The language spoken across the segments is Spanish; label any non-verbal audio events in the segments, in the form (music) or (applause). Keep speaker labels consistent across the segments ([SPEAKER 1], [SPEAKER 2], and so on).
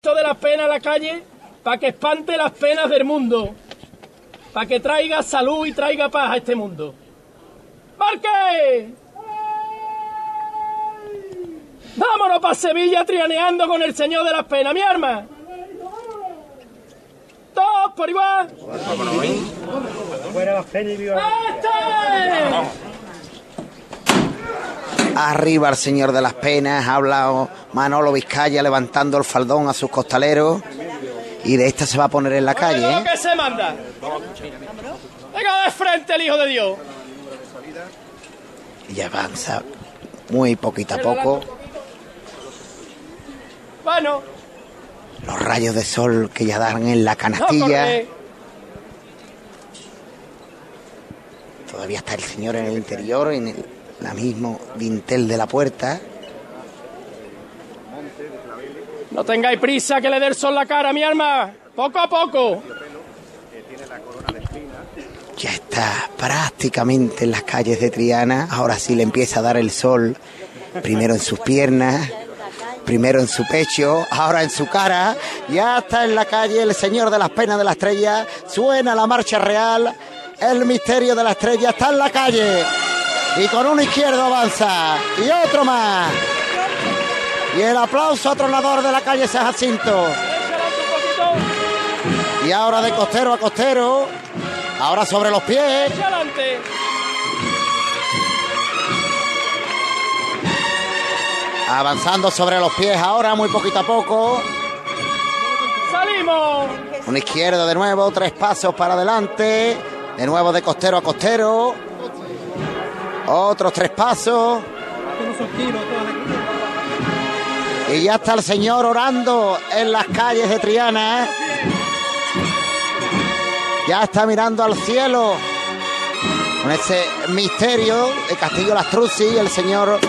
[SPEAKER 1] de las penas a la calle para que espante las penas del mundo, para que traiga salud y traiga paz a este mundo. ¡Marque! Vámonos para Sevilla trianeando con el señor de las penas, mi arma. Todos por igual.
[SPEAKER 2] Fuera las penas y viva.
[SPEAKER 1] ¡Este!
[SPEAKER 3] Arriba el señor de las penas, ha hablado Manolo Vizcaya levantando el faldón a sus costaleros y de esta se va a poner en la calle. ¿eh?
[SPEAKER 1] que se manda. Venga de frente el hijo de Dios.
[SPEAKER 3] Y avanza muy poquito a poco.
[SPEAKER 1] Bueno,
[SPEAKER 3] Los rayos de sol que ya dan en la canastilla. Todavía está el señor en el interior, en el la mismo dintel de la puerta.
[SPEAKER 1] No tengáis prisa que le dé el sol la cara, mi arma. Poco a poco.
[SPEAKER 3] Ya está prácticamente en las calles de Triana. Ahora sí le empieza a dar el sol. Primero en sus piernas, primero en su pecho, ahora en su cara. Ya está en la calle el señor de las penas de la estrella. Suena la marcha real. El misterio de la estrella está en la calle. Y con uno izquierdo avanza. Y otro más. Y el aplauso atronador de la calle San Jacinto.
[SPEAKER 1] Un.
[SPEAKER 3] Y ahora de costero a costero. Ahora sobre los pies. Avanzando sobre los pies ahora, muy poquito a poco.
[SPEAKER 1] Salimos.
[SPEAKER 3] Una izquierda de nuevo, tres pasos para adelante. De nuevo de costero a costero. Otros tres pasos. Y ya está el señor orando en las calles de Triana. Ya está mirando al cielo. Con ese misterio de Castillo Lastruzzi, el señor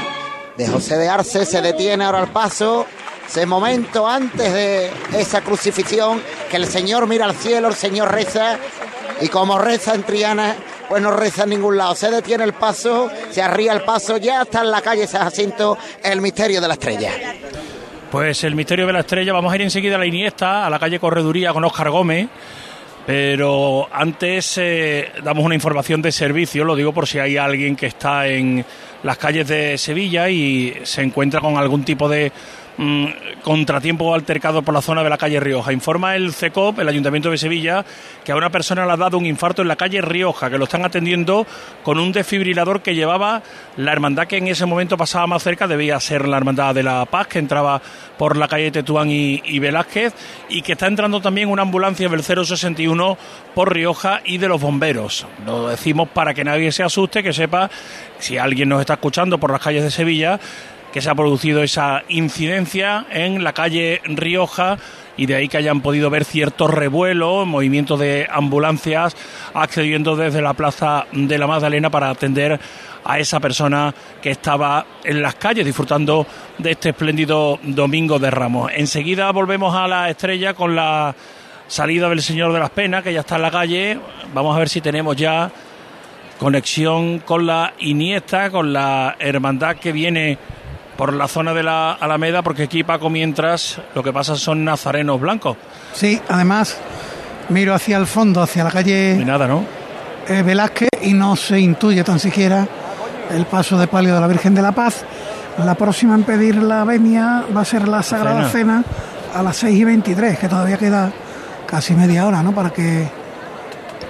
[SPEAKER 3] de José de Arce se detiene ahora al paso. Ese momento antes de esa crucifixión, que el Señor mira al cielo, el Señor reza, y como reza en Triana, pues no reza en ningún lado. Se detiene el paso, se arría el paso, ya está en la calle San Jacinto, el misterio de la estrella.
[SPEAKER 4] Pues el misterio de la estrella, vamos a ir enseguida a la Iniesta, a la calle Correduría con Óscar Gómez. Pero antes eh, damos una información de servicio, lo digo por si hay alguien que está en las calles de Sevilla y se encuentra con algún tipo de mm, contratiempo altercado por la zona de la calle Rioja. Informa el CECOP, el Ayuntamiento de Sevilla, que a una persona le ha dado un infarto en la calle Rioja, que lo están atendiendo con un desfibrilador que llevaba la hermandad que en ese momento pasaba más cerca, debía ser la Hermandad de la Paz, que entraba por la calle Tetuán y, y Velázquez, y que está entrando también una ambulancia del 061 por Rioja y de los bomberos. Lo decimos para que nadie se asuste, que sepa, si alguien nos está escuchando por las calles de Sevilla, que se ha producido esa incidencia en la calle Rioja y de ahí que hayan podido ver ciertos revuelos, movimientos de ambulancias accediendo desde la plaza de la Magdalena para atender a esa persona que estaba en las calles disfrutando de este espléndido domingo de Ramos. Enseguida volvemos a la estrella con la salida del Señor de las Penas, que ya está en la calle. Vamos a ver si tenemos ya conexión con la Iniesta, con la hermandad que viene por la zona de la Alameda, porque aquí Paco mientras lo que pasa son nazarenos blancos.
[SPEAKER 5] Sí, además miro hacia el fondo, hacia la
[SPEAKER 4] Y
[SPEAKER 5] calle
[SPEAKER 4] nada, ¿no?
[SPEAKER 5] eh, Velázquez y no se intuye tan siquiera el paso de palio de la Virgen de la Paz. La próxima en pedir la venia va a ser la Sagrada Cena a las 6 y 23, que todavía queda casi media hora, ¿no? Para que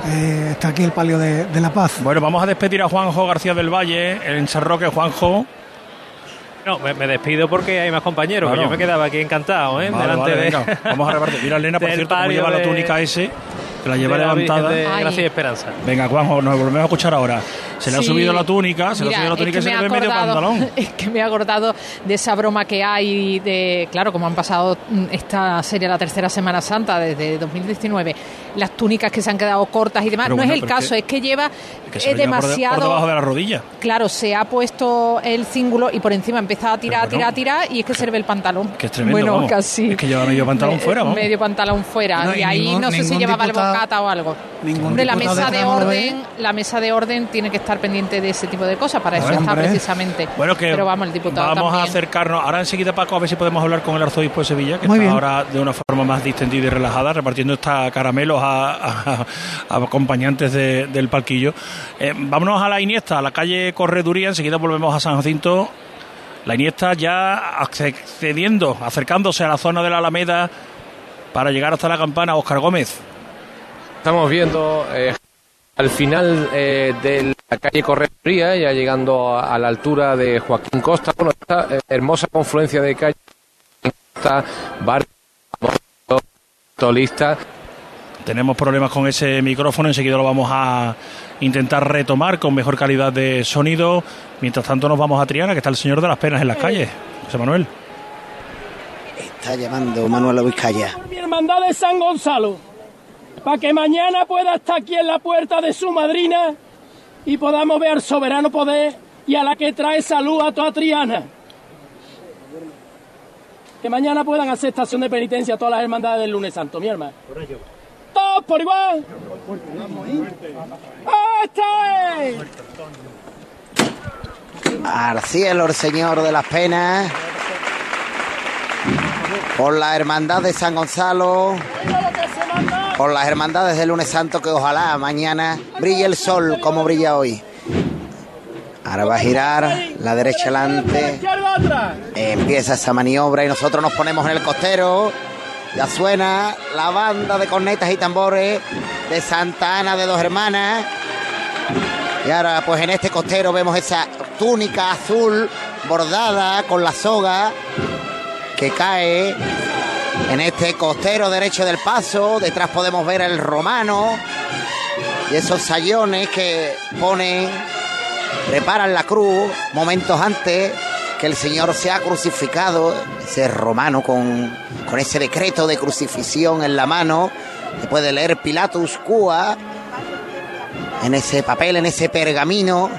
[SPEAKER 5] eh, esté aquí el palio de, de la Paz.
[SPEAKER 4] Bueno, vamos a despedir a Juanjo García del Valle, en San Roque. Juanjo,
[SPEAKER 6] No, me, me despido porque hay más compañeros.
[SPEAKER 4] Claro.
[SPEAKER 6] yo me quedaba aquí encantado, ¿eh?
[SPEAKER 4] Vale,
[SPEAKER 6] Delante
[SPEAKER 4] vale,
[SPEAKER 6] de.
[SPEAKER 4] vamos a repartir. Mira, Elena, por cierto, cómo lleva la
[SPEAKER 6] de-
[SPEAKER 4] túnica ese, la lleva
[SPEAKER 6] de la
[SPEAKER 4] levantada.
[SPEAKER 6] de. Gracia y Esperanza.
[SPEAKER 4] Venga, Juanjo, nos volvemos a escuchar ahora. Se le ha
[SPEAKER 7] Sí.
[SPEAKER 4] subido la túnica, se le ha subido la túnica y
[SPEAKER 7] es
[SPEAKER 4] se
[SPEAKER 7] que
[SPEAKER 4] le
[SPEAKER 7] me
[SPEAKER 4] ve medio pantalón. (laughs)
[SPEAKER 7] Es que me he acordado de esa broma que hay de, claro, como han pasado mm, esta serie la tercera Semana Santa desde 2019, las túnicas que se han quedado cortas y demás.
[SPEAKER 4] Pero
[SPEAKER 7] no
[SPEAKER 4] bueno,
[SPEAKER 7] es el
[SPEAKER 4] pero es
[SPEAKER 7] caso,
[SPEAKER 4] que-
[SPEAKER 7] es que lleva
[SPEAKER 4] Que se
[SPEAKER 7] eh, demasiado...
[SPEAKER 4] por debajo de la rodilla.
[SPEAKER 7] Claro, se ha puesto el cíngulo y por encima empieza a tirar,
[SPEAKER 4] bueno,
[SPEAKER 7] a tirar, tirar y es que se le ve el pantalón.
[SPEAKER 4] que es tremendo,
[SPEAKER 7] Bueno,
[SPEAKER 4] vamos.
[SPEAKER 7] casi.
[SPEAKER 4] Es que lleva medio pantalón
[SPEAKER 7] Me-
[SPEAKER 4] fuera, vamos.
[SPEAKER 7] Medio pantalón fuera.
[SPEAKER 5] No,
[SPEAKER 7] y
[SPEAKER 5] y
[SPEAKER 7] ahí
[SPEAKER 5] ningún-
[SPEAKER 7] no sé si llevaba el
[SPEAKER 5] diputado-
[SPEAKER 7] o algo. Hombre, la mesa de orden, la mesa de orden tiene que estar pendiente de ese tipo de cosas, para eso está precisamente.
[SPEAKER 4] Bueno, que
[SPEAKER 7] Pero vamos, el diputado
[SPEAKER 4] vamos a acercarnos. Ahora enseguida, Paco, a ver si podemos hablar con el arzobispo de Sevilla, que está ahora de una forma más distendida y relajada, repartiendo esta caramelos a, a- a acompañantes de- del palquillo. Eh, vámonos a la Iniesta, a la calle Correduría, enseguida volvemos a San Jacinto. La Iniesta ya accediendo, acercándose a la zona de la Alameda para llegar hasta la campana. Oscar Gómez.
[SPEAKER 8] Estamos viendo eh, al final eh, de la calle Correduría, ya llegando a, a la altura de Joaquín Costa, bueno, esta eh, hermosa confluencia de calle Costa, Bar, Tolista.
[SPEAKER 4] Tenemos problemas con ese micrófono, enseguida lo vamos a intentar retomar con mejor calidad de sonido. Mientras tanto nos vamos a Triana, que está el señor de las penas en las calles. José Manuel.
[SPEAKER 3] Está llamando Manuel Vizcaya.
[SPEAKER 1] mi hermandad de San Gonzalo, para que mañana pueda estar aquí en la puerta de su madrina y podamos ver al soberano poder y a la que trae salud a toda Triana. Que mañana puedan hacer estación de penitencia a todas las hermandades del lunes santo, mi hermano. Todos por igual. ¡Este!
[SPEAKER 3] Al cielo el Señor de las Penas. Por la hermandad de San Gonzalo. Por las hermandades del lunes santo que ojalá mañana brille el sol como brilla hoy. Ahora va a girar la derecha adelante. Empieza esa maniobra y nosotros nos ponemos en el costero. Ya suena la banda de cornetas y tambores de Santa Ana de Dos Hermanas. Y ahora pues en este costero vemos esa túnica azul bordada con la soga que cae en este costero derecho del paso. Detrás podemos ver el romano y esos sayones que ponen, preparan la cruz momentos antes que el Señor sea crucificado. Ese romano con, con ese decreto de crucifixión en la mano que puede leer Pilatus Cua en ese papel, en ese pergamino.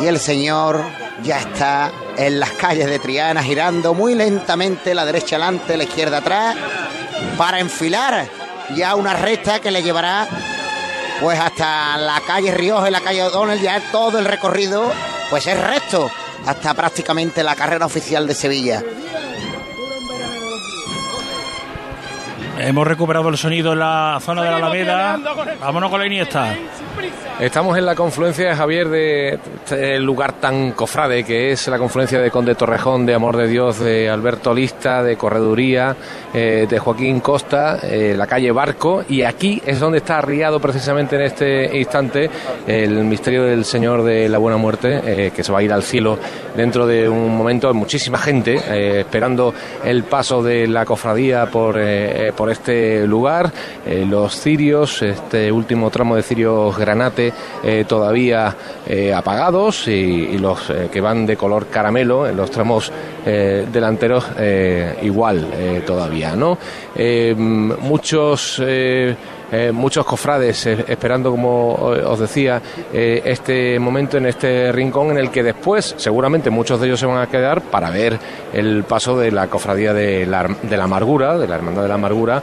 [SPEAKER 3] Y el Señor ya está en las calles de Triana girando muy lentamente la derecha adelante, la izquierda atrás, para enfilar ya una recta que le llevará pues hasta la calle Rioja y la calle O'Donnell, ya todo el recorrido pues es recto hasta prácticamente la carrera oficial de Sevilla.
[SPEAKER 4] Hemos recuperado el sonido en la zona de la Alameda. Vámonos con la Iniesta.
[SPEAKER 8] Estamos en la confluencia, Javier, de este lugar tan cofrade que es la confluencia de Conde Torrejón, de Amor de Dios, de Alberto Lista, de Correduría, eh, de Joaquín Costa, eh, la calle Barco, y aquí es donde está arriado precisamente en este instante el misterio del Señor de la Buena Muerte, eh, que se va a ir al cielo dentro de un momento. Muchísima gente eh, esperando el paso de la cofradía por, eh, eh, este lugar. Eh, los cirios, este último tramo de cirios granate eh, todavía eh, apagados y, y los que van de color caramelo en los tramos delanteros igual todavía, ¿no? Muchos eh, muchos cofrades eh, esperando, como eh, os decía, este momento en este rincón en el que después seguramente muchos de ellos se van a quedar para ver el paso de la cofradía de la, de la amargura, de la Hermandad de la Amargura,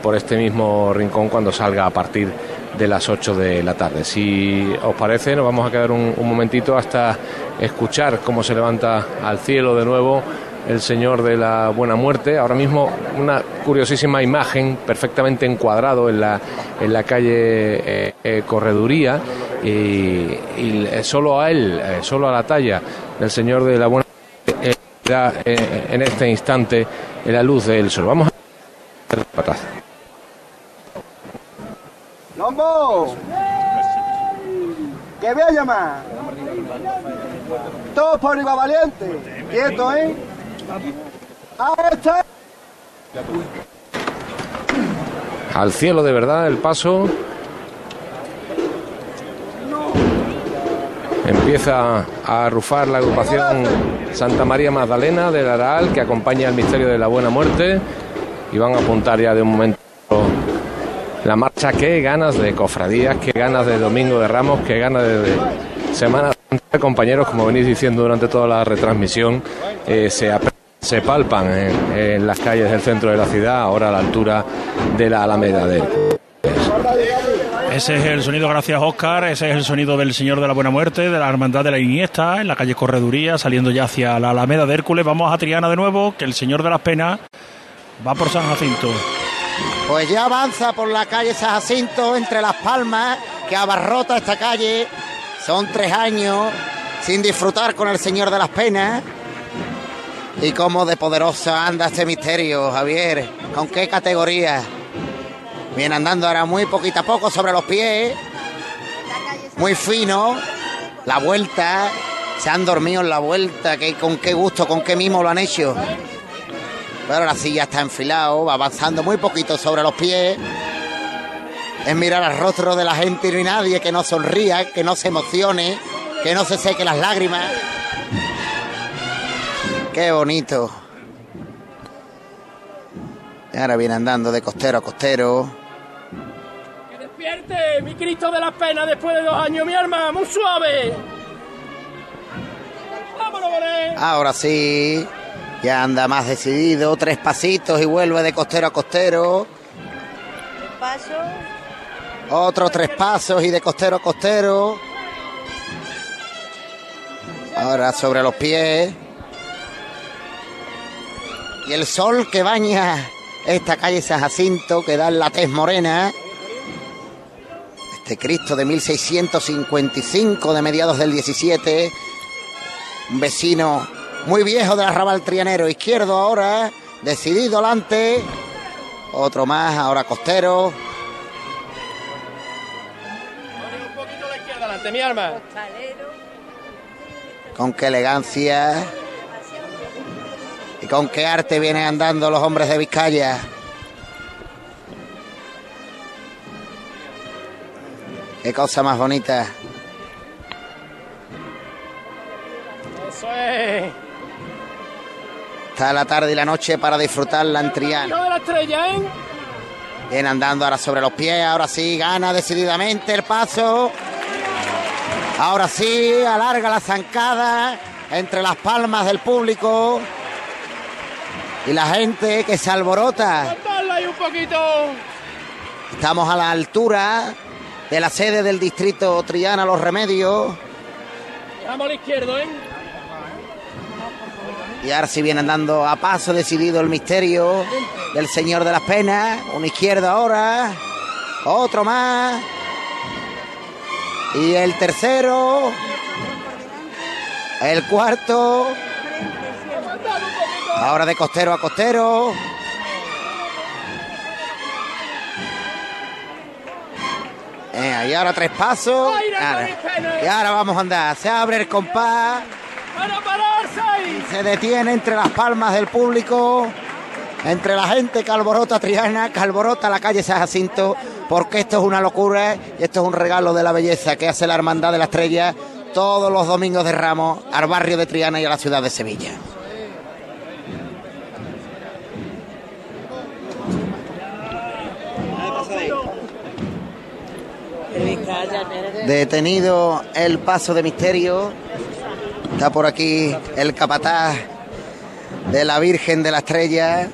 [SPEAKER 8] por este mismo rincón cuando salga a partir de las 8 de la tarde. Si os parece, nos vamos a quedar un, un momentito hasta escuchar cómo se levanta al cielo de nuevo el Señor de la Buena Muerte. Ahora mismo una curiosísima imagen perfectamente encuadrado en la, en la calle eh, eh, Correduría y, eh, solo a él, solo a la talla del Señor de la Buena Muerte da en este instante la luz del sol. Vamos a ver atrás.
[SPEAKER 9] ¡Lombo! ¡Que voy a llamar! Todos por igual valiente. Quieto, ¿eh?
[SPEAKER 8] Al cielo de verdad el paso. Empieza a arrufar la agrupación Santa María Magdalena del Araal que acompaña al misterio de la Buena Muerte y van a apuntar ya de un momento la marcha. Qué ganas de cofradías, qué ganas de Domingo de Ramos, qué ganas de, de Semana Santa, compañeros, como venís diciendo durante toda la retransmisión, eh, se aprecia se palpan en, las calles del centro de la ciudad, ahora a la altura de la Alameda de
[SPEAKER 4] ese es el sonido, gracias Oscar, ese es el sonido del Señor de la Buena Muerte, de la Hermandad de la Iniesta, en la calle Correduría, saliendo ya hacia la Alameda de Hércules. Vamos a Triana de nuevo, que el Señor de las Penas va por San Jacinto.
[SPEAKER 3] Pues ya avanza por la calle San Jacinto, entre las palmas, que abarrota esta calle. Son tres años sin disfrutar con el Señor de las Penas. Y cómo de poderosa anda este misterio, Javier. ¿Con qué categoría? Viene andando ahora muy poquito a poco sobre los pies. Muy fino. La vuelta. Se han dormido en la vuelta. con qué gusto, con qué mimo lo han hecho. Pero la silla está enfilado. Va avanzando muy poquito sobre los pies. Es mirar al rostro de la gente y no hay nadie que no sonría, que no se emocione, que no se seque las lágrimas. Qué bonito. Y ahora viene andando de costero a costero
[SPEAKER 1] mi Cristo de las penas después de dos años, mi arma, muy suave.
[SPEAKER 3] Vámonos, Ahora sí, ya anda más decidido, tres pasitos y vuelve de costero a costero. Paso. Otros tres pasos y de costero a costero. Ahora sobre los pies. Y el sol que baña esta calle San Jacinto, que da en la tez morena. Este Cristo de 1655, de mediados del 17. Un vecino muy viejo del arrabal trianero. Izquierdo ahora, decidido adelante. Otro más, ahora costero.
[SPEAKER 1] Un poquito la izquierda adelante, mi arma.
[SPEAKER 3] Con qué elegancia y con qué arte vienen andando los hombres de Vizcaya. Qué cosa más bonita.
[SPEAKER 1] Eso es.
[SPEAKER 3] Está la tarde y la noche para disfrutarla en Triana.
[SPEAKER 1] de la estrella, ¿eh?
[SPEAKER 3] Viene andando ahora sobre los pies, ahora sí, gana decididamente el paso. Ahora sí, alarga la zancada entre las palmas del público y la gente que se alborota.
[SPEAKER 1] un poquito.
[SPEAKER 3] Estamos a la altura de la sede del distrito Triana Los Remedios.
[SPEAKER 1] Vamos a la izquierda, ¿eh?
[SPEAKER 3] Y ahora si viene andando a paso decidido el misterio del Señor de las Penas. Una izquierda ahora. Otro más. Y el tercero. El cuarto. Ahora de costero a costero. Eh, y ahora tres pasos. y ahora vamos a andar. Se abre el compás. se detiene entre las palmas del público. Entre la gente que alborota Triana, que alborota la calle San Jacinto, porque esto es una locura y esto es un regalo de la belleza que hace la Hermandad de la Estrella todos los domingos de Ramos al barrio de Triana y a la ciudad de Sevilla. Detenido el paso de misterio. Está por aquí el capataz de la Virgen de la Estrella.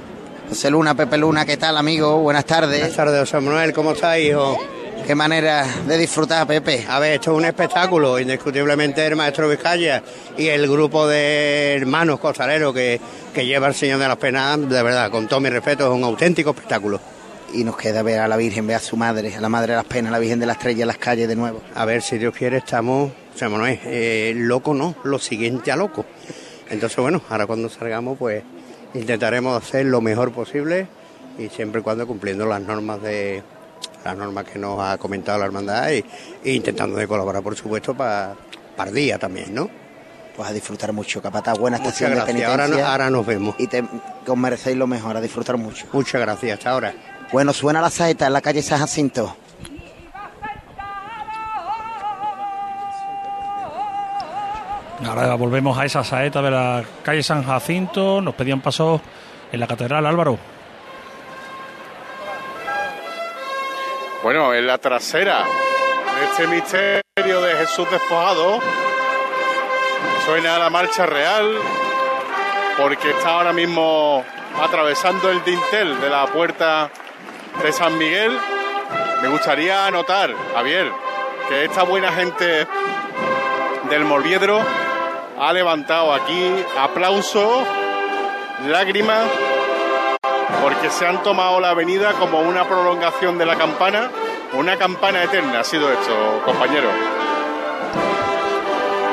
[SPEAKER 3] José Luna, Pepe Luna, ¿qué tal, amigo? Buenas tardes.
[SPEAKER 10] Buenas tardes, José Manuel, ¿cómo estás, hijo?
[SPEAKER 3] Qué manera de disfrutar, Pepe.
[SPEAKER 10] A ver, esto es un espectáculo, indiscutiblemente el maestro Vizcaya y el grupo de hermanos costaleros que, que lleva el Señor de las Penas, de verdad, con todo mi respeto, es un auténtico espectáculo
[SPEAKER 3] y nos queda ver a la Virgen, ver a su madre, a la Madre de las Penas, a la Virgen de la Estrella en las calles de nuevo.
[SPEAKER 10] A ver, si Dios quiere, estamos, o sea, no es eh, loco, no, lo siguiente a loco. Entonces, bueno, ahora cuando salgamos, pues intentaremos hacer lo mejor posible y siempre y cuando cumpliendo las normas de las normas que nos ha comentado la hermandad y, e intentando de colaborar, por supuesto, para para día también, ¿no?
[SPEAKER 3] Pues a disfrutar mucho, Capataz. Buena estación
[SPEAKER 10] de penitencia. Ahora, ahora nos vemos.
[SPEAKER 3] Y te, os merecéis lo mejor, a disfrutar mucho.
[SPEAKER 10] Muchas gracias, hasta ahora.
[SPEAKER 3] Bueno, suena la saeta en la calle San Jacinto.
[SPEAKER 4] Ahora volvemos a esa saeta de la calle San Jacinto. Nos pedían paso en la catedral, Álvaro.
[SPEAKER 11] Bueno, en la trasera de este misterio de Jesús despojado suena la marcha real porque está ahora mismo atravesando el dintel de la puerta de San Miguel. Me gustaría anotar, Javier, que esta buena gente del Morviedro ha levantado aquí aplausos, lágrimas, porque se han tomado la avenida como una prolongación de la campana, una campana eterna ha sido esto, compañeros.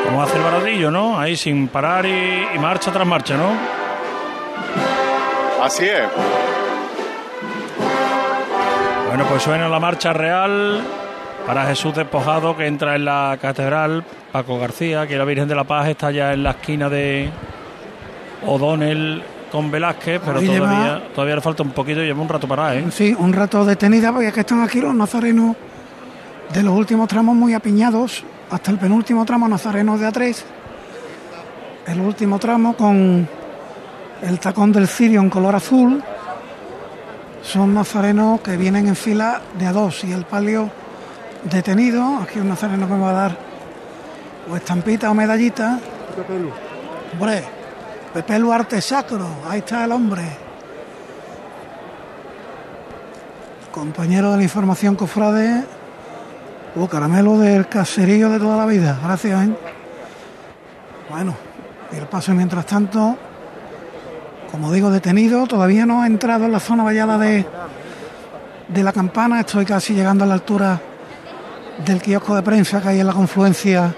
[SPEAKER 4] Como hace el baradillo, ¿no? Ahí sin parar y, y marcha tras marcha, ¿no?
[SPEAKER 11] Así es.
[SPEAKER 4] Bueno, pues suena la marcha real para Jesús despojado que entra en la catedral. Paco García, que la Virgen de la Paz está ya en la esquina de O'Donnell con Velázquez, pero
[SPEAKER 5] Ahí
[SPEAKER 4] todavía,
[SPEAKER 5] lleva-
[SPEAKER 4] todavía le falta un poquito y lleva un rato para, ¿eh?
[SPEAKER 5] Sí, un rato detenida porque es que están aquí los nazarenos de los últimos tramos muy apiñados hasta el penúltimo tramo nazarenos de A3. El último tramo con el tacón del cirio en color azul. Son nazarenos que vienen en fila de A2 y el palio detenido. Aquí un nazareno que me va a dar o estampita o medallita. Hombre, Pepe Luarte Sacro, ahí está el hombre. Compañero de la información cofrade, o caramelo del caserío de toda la vida. Gracias, ¿eh? Bueno, y el paso mientras tanto, como digo, detenido, todavía no ha entrado en la zona vallada de, de la campana. Estoy casi llegando a la altura del kiosco de prensa que hay en la confluencia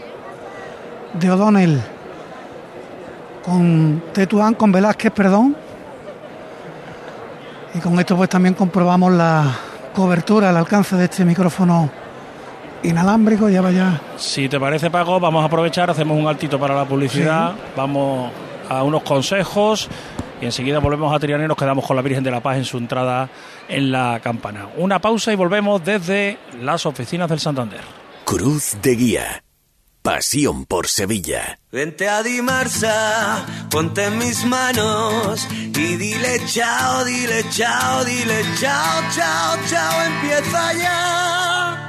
[SPEAKER 5] de O'Donnell con Tetuán, con Velázquez, perdón. Y con esto pues también comprobamos la cobertura, el alcance de este micrófono inalámbrico. Ya vaya.
[SPEAKER 4] Si te parece, Paco, vamos a aprovechar, hacemos un altito para la publicidad, vamos a unos consejos y enseguida volvemos a Triana y nos quedamos con la Virgen de la Paz en su entrada en la campana. Una pausa y volvemos desde las oficinas del Santander.
[SPEAKER 12] Cruz de Guía. Pasión por Sevilla.
[SPEAKER 13] Vente a Dimarsa, ponte en mis manos y dile chao, dile chao, dile chao, chao, chao, empieza ya.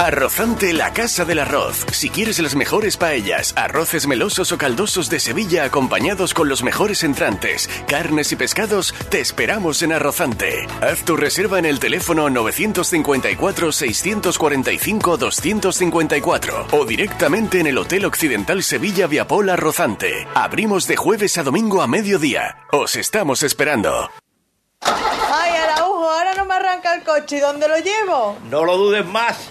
[SPEAKER 12] Arrozante la Casa del Arroz. Si quieres las mejores paellas, arroces melosos o caldosos de Sevilla acompañados con los mejores entrantes, carnes y pescados, te esperamos en Arrozante. Haz tu reserva en el teléfono 954-645-254 o directamente en el Hotel Occidental Sevilla Viapol Arrozante. Abrimos de jueves a domingo a mediodía. Os estamos esperando.
[SPEAKER 14] Ay, Araujo, ahora no me arranca el coche. ¿Y dónde lo llevo?
[SPEAKER 15] No lo dudes más.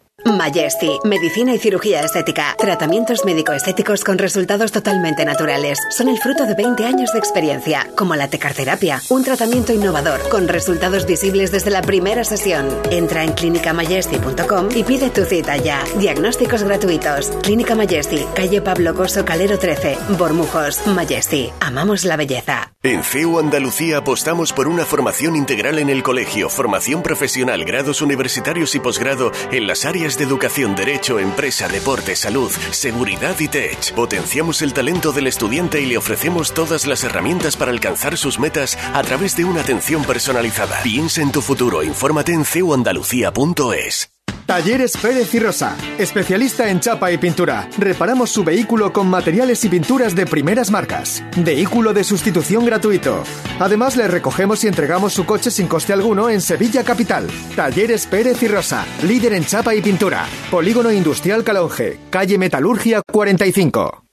[SPEAKER 16] Majesty, medicina y cirugía estética. Tratamientos médico-estéticos con resultados totalmente naturales. Son el fruto de 20 años de experiencia, como la tecarterapia, un tratamiento innovador con resultados visibles desde la primera sesión. Entra en clinicamajesty.com y pide tu cita ya. Diagnósticos gratuitos. Clínica Majesty, calle Pablo Coso Calero 13, Bormujos. Majesty, amamos la belleza.
[SPEAKER 12] En CEU Andalucía apostamos por una formación integral en el colegio, formación profesional, grados universitarios y posgrado en las de educación, derecho, empresa, deporte, salud, seguridad y tech. Potenciamos el talento del estudiante y le ofrecemos todas las herramientas para alcanzar sus metas a través de una atención personalizada. Piensa en tu futuro, infórmate en ceuandalucía.es.
[SPEAKER 17] Talleres Pérez y Rosa, especialista en chapa y pintura. Reparamos su vehículo con materiales y pinturas de primeras marcas. Vehículo de sustitución gratuito. Además, le recogemos y entregamos su coche sin coste alguno en Sevilla Capital. Talleres Pérez y Rosa, líder en chapa y pintura. Polígono Industrial Calonge, calle Metalurgia 45.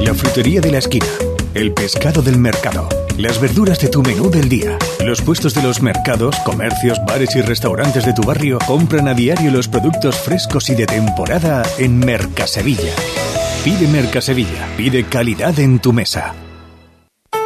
[SPEAKER 18] La frutería de la esquina. El pescado del mercado. Las verduras de tu menú del día. Los puestos de los mercados, comercios, bares y restaurantes de tu barrio compran a diario los productos frescos y de temporada en Mercasevilla. Pide Mercasevilla. Pide calidad en tu mesa.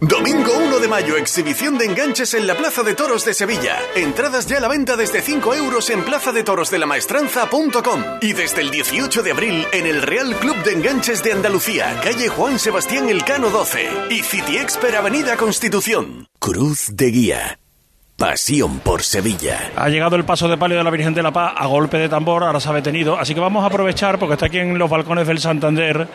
[SPEAKER 12] Domingo 1 de mayo, exhibición de enganches en la Plaza de Toros de Sevilla. Entradas ya a la venta desde 5 euros en plazadetorosdelamaestranza.com y desde el 18 de abril en el Real Club de Enganches de Andalucía, calle Juan Sebastián Elcano 12 y City Expert Avenida Constitución. Cruz de Guía. Pasión por Sevilla.
[SPEAKER 4] Ha llegado el paso de palio de la Virgen de la Paz a golpe de tambor, ahora se ha detenido, así que vamos a aprovechar porque está aquí en los balcones del Santander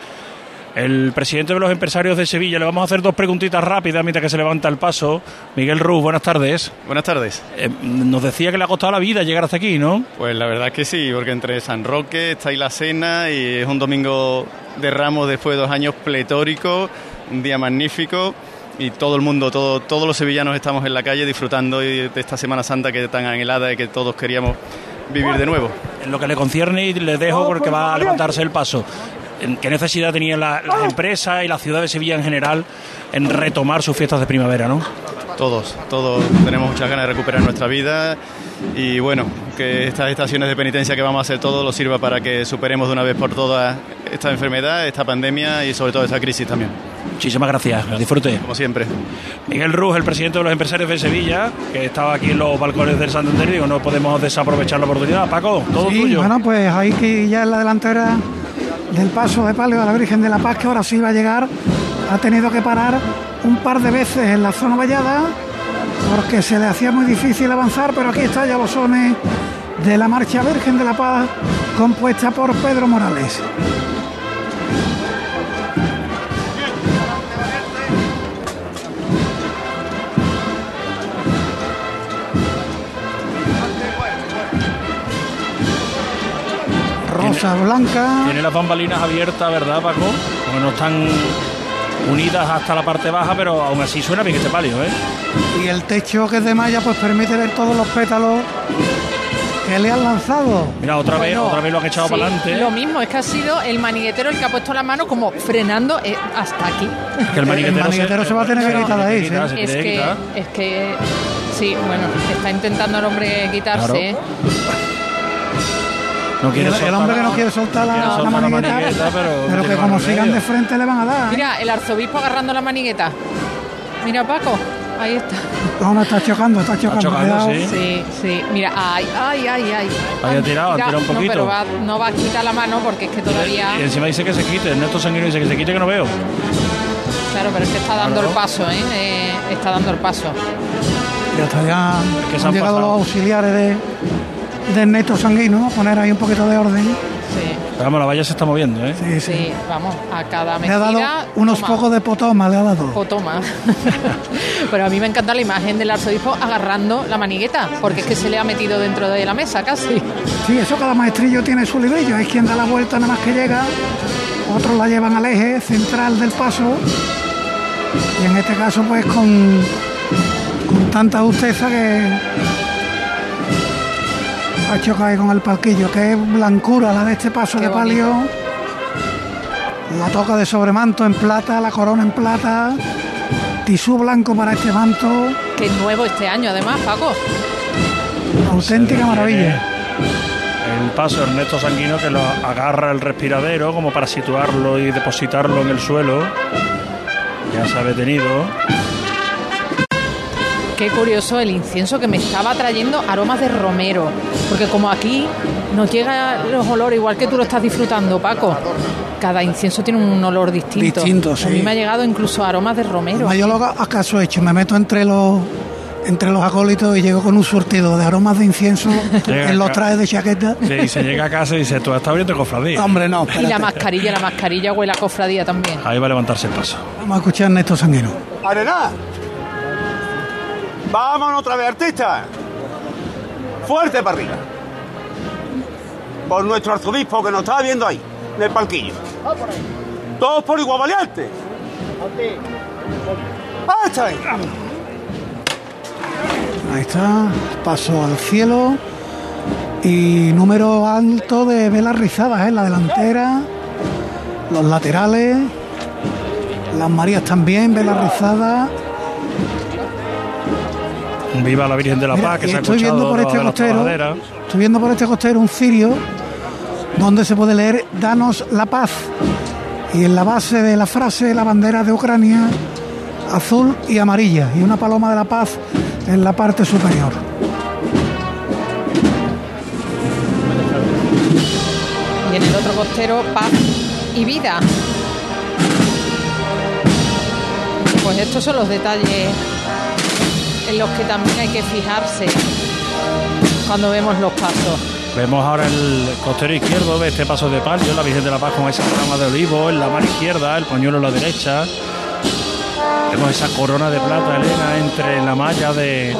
[SPEAKER 4] el presidente de los empresarios de Sevilla. Le vamos a hacer dos preguntitas rápidas mientras que se levanta el paso. Miguel Ruz, buenas tardes.
[SPEAKER 19] Buenas tardes.
[SPEAKER 4] Eh, nos decía que le ha costado la vida llegar hasta aquí, ¿no?
[SPEAKER 19] Pues la verdad es que sí, porque entre San Roque está ahí la cena y es un domingo de Ramos después de dos años pletórico, un día magnífico y todo el mundo, todo, todos los sevillanos estamos en la calle disfrutando de esta Semana Santa que es tan anhelada y que todos queríamos vivir de nuevo.
[SPEAKER 4] En lo que le concierne y le dejo porque va a levantarse el paso. ¿En ¿Qué necesidad tenían la- las empresas y la ciudad de Sevilla en general en retomar sus fiestas de primavera, no?
[SPEAKER 19] Todos, todos tenemos muchas ganas de recuperar nuestra vida y bueno, que estas estaciones de penitencia que vamos a hacer todos nos sirva para que superemos de una vez por todas esta enfermedad, esta pandemia y sobre todo esta crisis también.
[SPEAKER 4] Muchísimas gracias, disfrute.
[SPEAKER 19] Como siempre.
[SPEAKER 4] Miguel Ruz, el presidente de los empresarios de Sevilla, que estaba aquí en los balcones del Santander, digo, no podemos desaprovechar la oportunidad. Paco, todo
[SPEAKER 5] Sí,
[SPEAKER 4] tuyo.
[SPEAKER 5] bueno, pues ahí que ya en la delantera del paso de palio a la Virgen de la Paz, que ahora sí va a llegar, ha tenido que parar un par de veces en la zona vallada porque se le hacía muy difícil avanzar, pero aquí está ya los sones de la Marcha Virgen de la Paz compuesta por Pedro Morales. Rosa Blanca.
[SPEAKER 4] Tiene las bambalinas abiertas, ¿verdad, Paco? Porque no están unidas hasta la parte baja, pero aún así suena bien este palio, ¿eh?
[SPEAKER 5] Y el techo que es de malla pues permite ver todos los pétalos que le han lanzado.
[SPEAKER 4] Mira, otra vez, otra vez lo han echado
[SPEAKER 7] sí,
[SPEAKER 4] para adelante.
[SPEAKER 7] Lo mismo, es que ha sido el maniguetero el que ha puesto la mano como frenando eh, hasta aquí.
[SPEAKER 4] Que el maniquetero
[SPEAKER 5] se va a tener que quitar de ahí, sí.
[SPEAKER 7] Es
[SPEAKER 4] que
[SPEAKER 7] es que, sí, bueno, está intentando el hombre quitarse.
[SPEAKER 4] Claro. No
[SPEAKER 5] Y
[SPEAKER 4] quiere
[SPEAKER 5] el, hombre que
[SPEAKER 4] la-
[SPEAKER 5] no quiere soltar la,
[SPEAKER 4] quiere
[SPEAKER 5] la
[SPEAKER 4] soltar la
[SPEAKER 5] manigueta,
[SPEAKER 4] manigueta, pero
[SPEAKER 5] pero
[SPEAKER 4] no
[SPEAKER 5] que como sigan de frente le van a dar. ¿eh?
[SPEAKER 7] Mira, el arzobispo agarrando la manigueta. Mira, Paco, ahí está.
[SPEAKER 5] No, no, está chocando, está chocando.
[SPEAKER 4] sí.
[SPEAKER 7] Sí, sí, mira, ay, ay, ay, ay.
[SPEAKER 4] Ahí ha tirado, ha tirado un
[SPEAKER 7] No,
[SPEAKER 4] poquito.
[SPEAKER 7] pero va- no va a quitar la mano porque es que todavía.
[SPEAKER 4] Y encima dice que se quite, Ernesto Sanguino dice que se quite que no veo.
[SPEAKER 7] Claro, pero es que está dando
[SPEAKER 4] Claro.
[SPEAKER 7] el paso, ¿eh? Eh, Está dando el paso.
[SPEAKER 5] Ya está, ya
[SPEAKER 4] que se
[SPEAKER 5] han
[SPEAKER 4] han
[SPEAKER 5] llegado
[SPEAKER 4] pasado.
[SPEAKER 5] los auxiliares de, de Ernesto Sanguino, a poner ahí un poquito de orden.
[SPEAKER 7] Sí,
[SPEAKER 4] Pero vamos, la valla se está moviendo, ¿eh?
[SPEAKER 5] Sí, sí.
[SPEAKER 7] sí, vamos, a cada
[SPEAKER 5] Le ha dado unos
[SPEAKER 7] toma.
[SPEAKER 5] pocos de potoma, le ha dado.
[SPEAKER 7] O toma. (laughs) Pero a mí me encanta la imagen del arzobispo agarrando la manigueta, porque es que se le ha metido dentro de la mesa casi.
[SPEAKER 5] Sí, eso cada maestrillo tiene su librillo. Hay quien da la vuelta nada más que llega, otros la llevan al eje central del paso. Y en este caso, pues con, con tanta justeza que ha chocado ahí con el palquillo, que es blancura la de este paso
[SPEAKER 7] Qué
[SPEAKER 5] de palio. La toca de sobremanto en plata, la corona en plata, tisú blanco para este manto.
[SPEAKER 7] Que es nuevo este año, además, Paco.
[SPEAKER 5] Auténtica maravilla.
[SPEAKER 4] El paso Ernesto Sanguino que lo agarra el respiradero como para situarlo y depositarlo en el suelo. Ya se ha detenido.
[SPEAKER 7] Qué curioso el incienso que me estaba trayendo aromas de romero. Porque como aquí nos llegan los olores igual que tú lo estás disfrutando, Paco. Cada incienso tiene un olor distinto.
[SPEAKER 5] Distinto,
[SPEAKER 7] A
[SPEAKER 5] sí.
[SPEAKER 7] mí me ha llegado incluso aromas de romero.
[SPEAKER 5] Yo lo acaso he hecho, me meto entre los entre los acólitos y llego con un surtido de aromas de incienso (laughs)
[SPEAKER 4] Llega
[SPEAKER 5] en los trajes de chaqueta.
[SPEAKER 4] Sí, y se llega a casa y dice, tú estás abriendo cofradía.
[SPEAKER 5] Hombre, no,
[SPEAKER 7] Y la mascarilla, la mascarilla huele a cofradía también.
[SPEAKER 4] Ahí va a levantarse el paso.
[SPEAKER 5] Vamos a escuchar a Ernesto Sanguino.
[SPEAKER 9] ¡Arena! ¡Vámonos otra vez, artista! ¡Fuerte para arriba! Por nuestro arzobispo que nos está viendo ahí, en el palquillo. Todos por igual valiente. ¡Ahí está! ahí!
[SPEAKER 5] Ahí está, paso al cielo y número alto de velas rizadas en la delantera, los laterales, las Marías también, velas rizadas.
[SPEAKER 4] Viva la Virgen de la
[SPEAKER 5] Mira,
[SPEAKER 4] Paz, que se ha
[SPEAKER 5] estoy viendo por este costero, estoy viendo por este costero un cirio donde se puede leer Danos la paz. Y en la base de la frase la bandera de Ucrania azul y amarilla y una paloma de la paz en la parte superior.
[SPEAKER 7] Y en el otro costero, paz y vida. Pues estos son los detalles en los que también hay que fijarse cuando vemos los pasos.
[SPEAKER 4] Vemos ahora el costero izquierdo de este paso de palio, la Virgen de la Paz con esa rama de olivo en la mano izquierda, el pañuelo en la derecha. Vemos esa corona de plata, Elena, entre la malla de,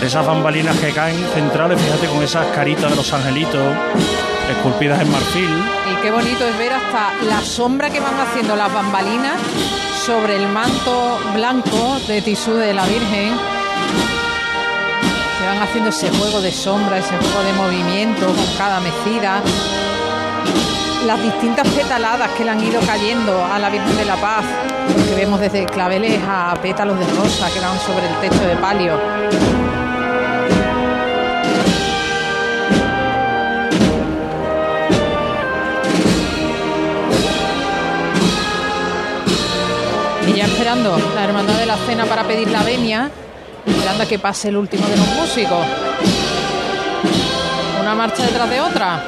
[SPEAKER 4] de esas bambalinas que caen centrales, fíjate, con esas caritas de los angelitos esculpidas en marfil.
[SPEAKER 7] Y qué bonito es ver hasta la sombra que van haciendo las bambalinas sobre el manto blanco de tisú de la Virgen. Que van haciendo ese juego de sombra, ese juego de movimiento con cada mecida. Las distintas petaladas que le han ido cayendo a la Virgen de la Paz, que vemos desde claveles a pétalos de rosa que van sobre el techo de palio. Esperando la hermandad de la cena para pedir la venia, esperando a que pase el último de los músicos. Una marcha detrás de otra.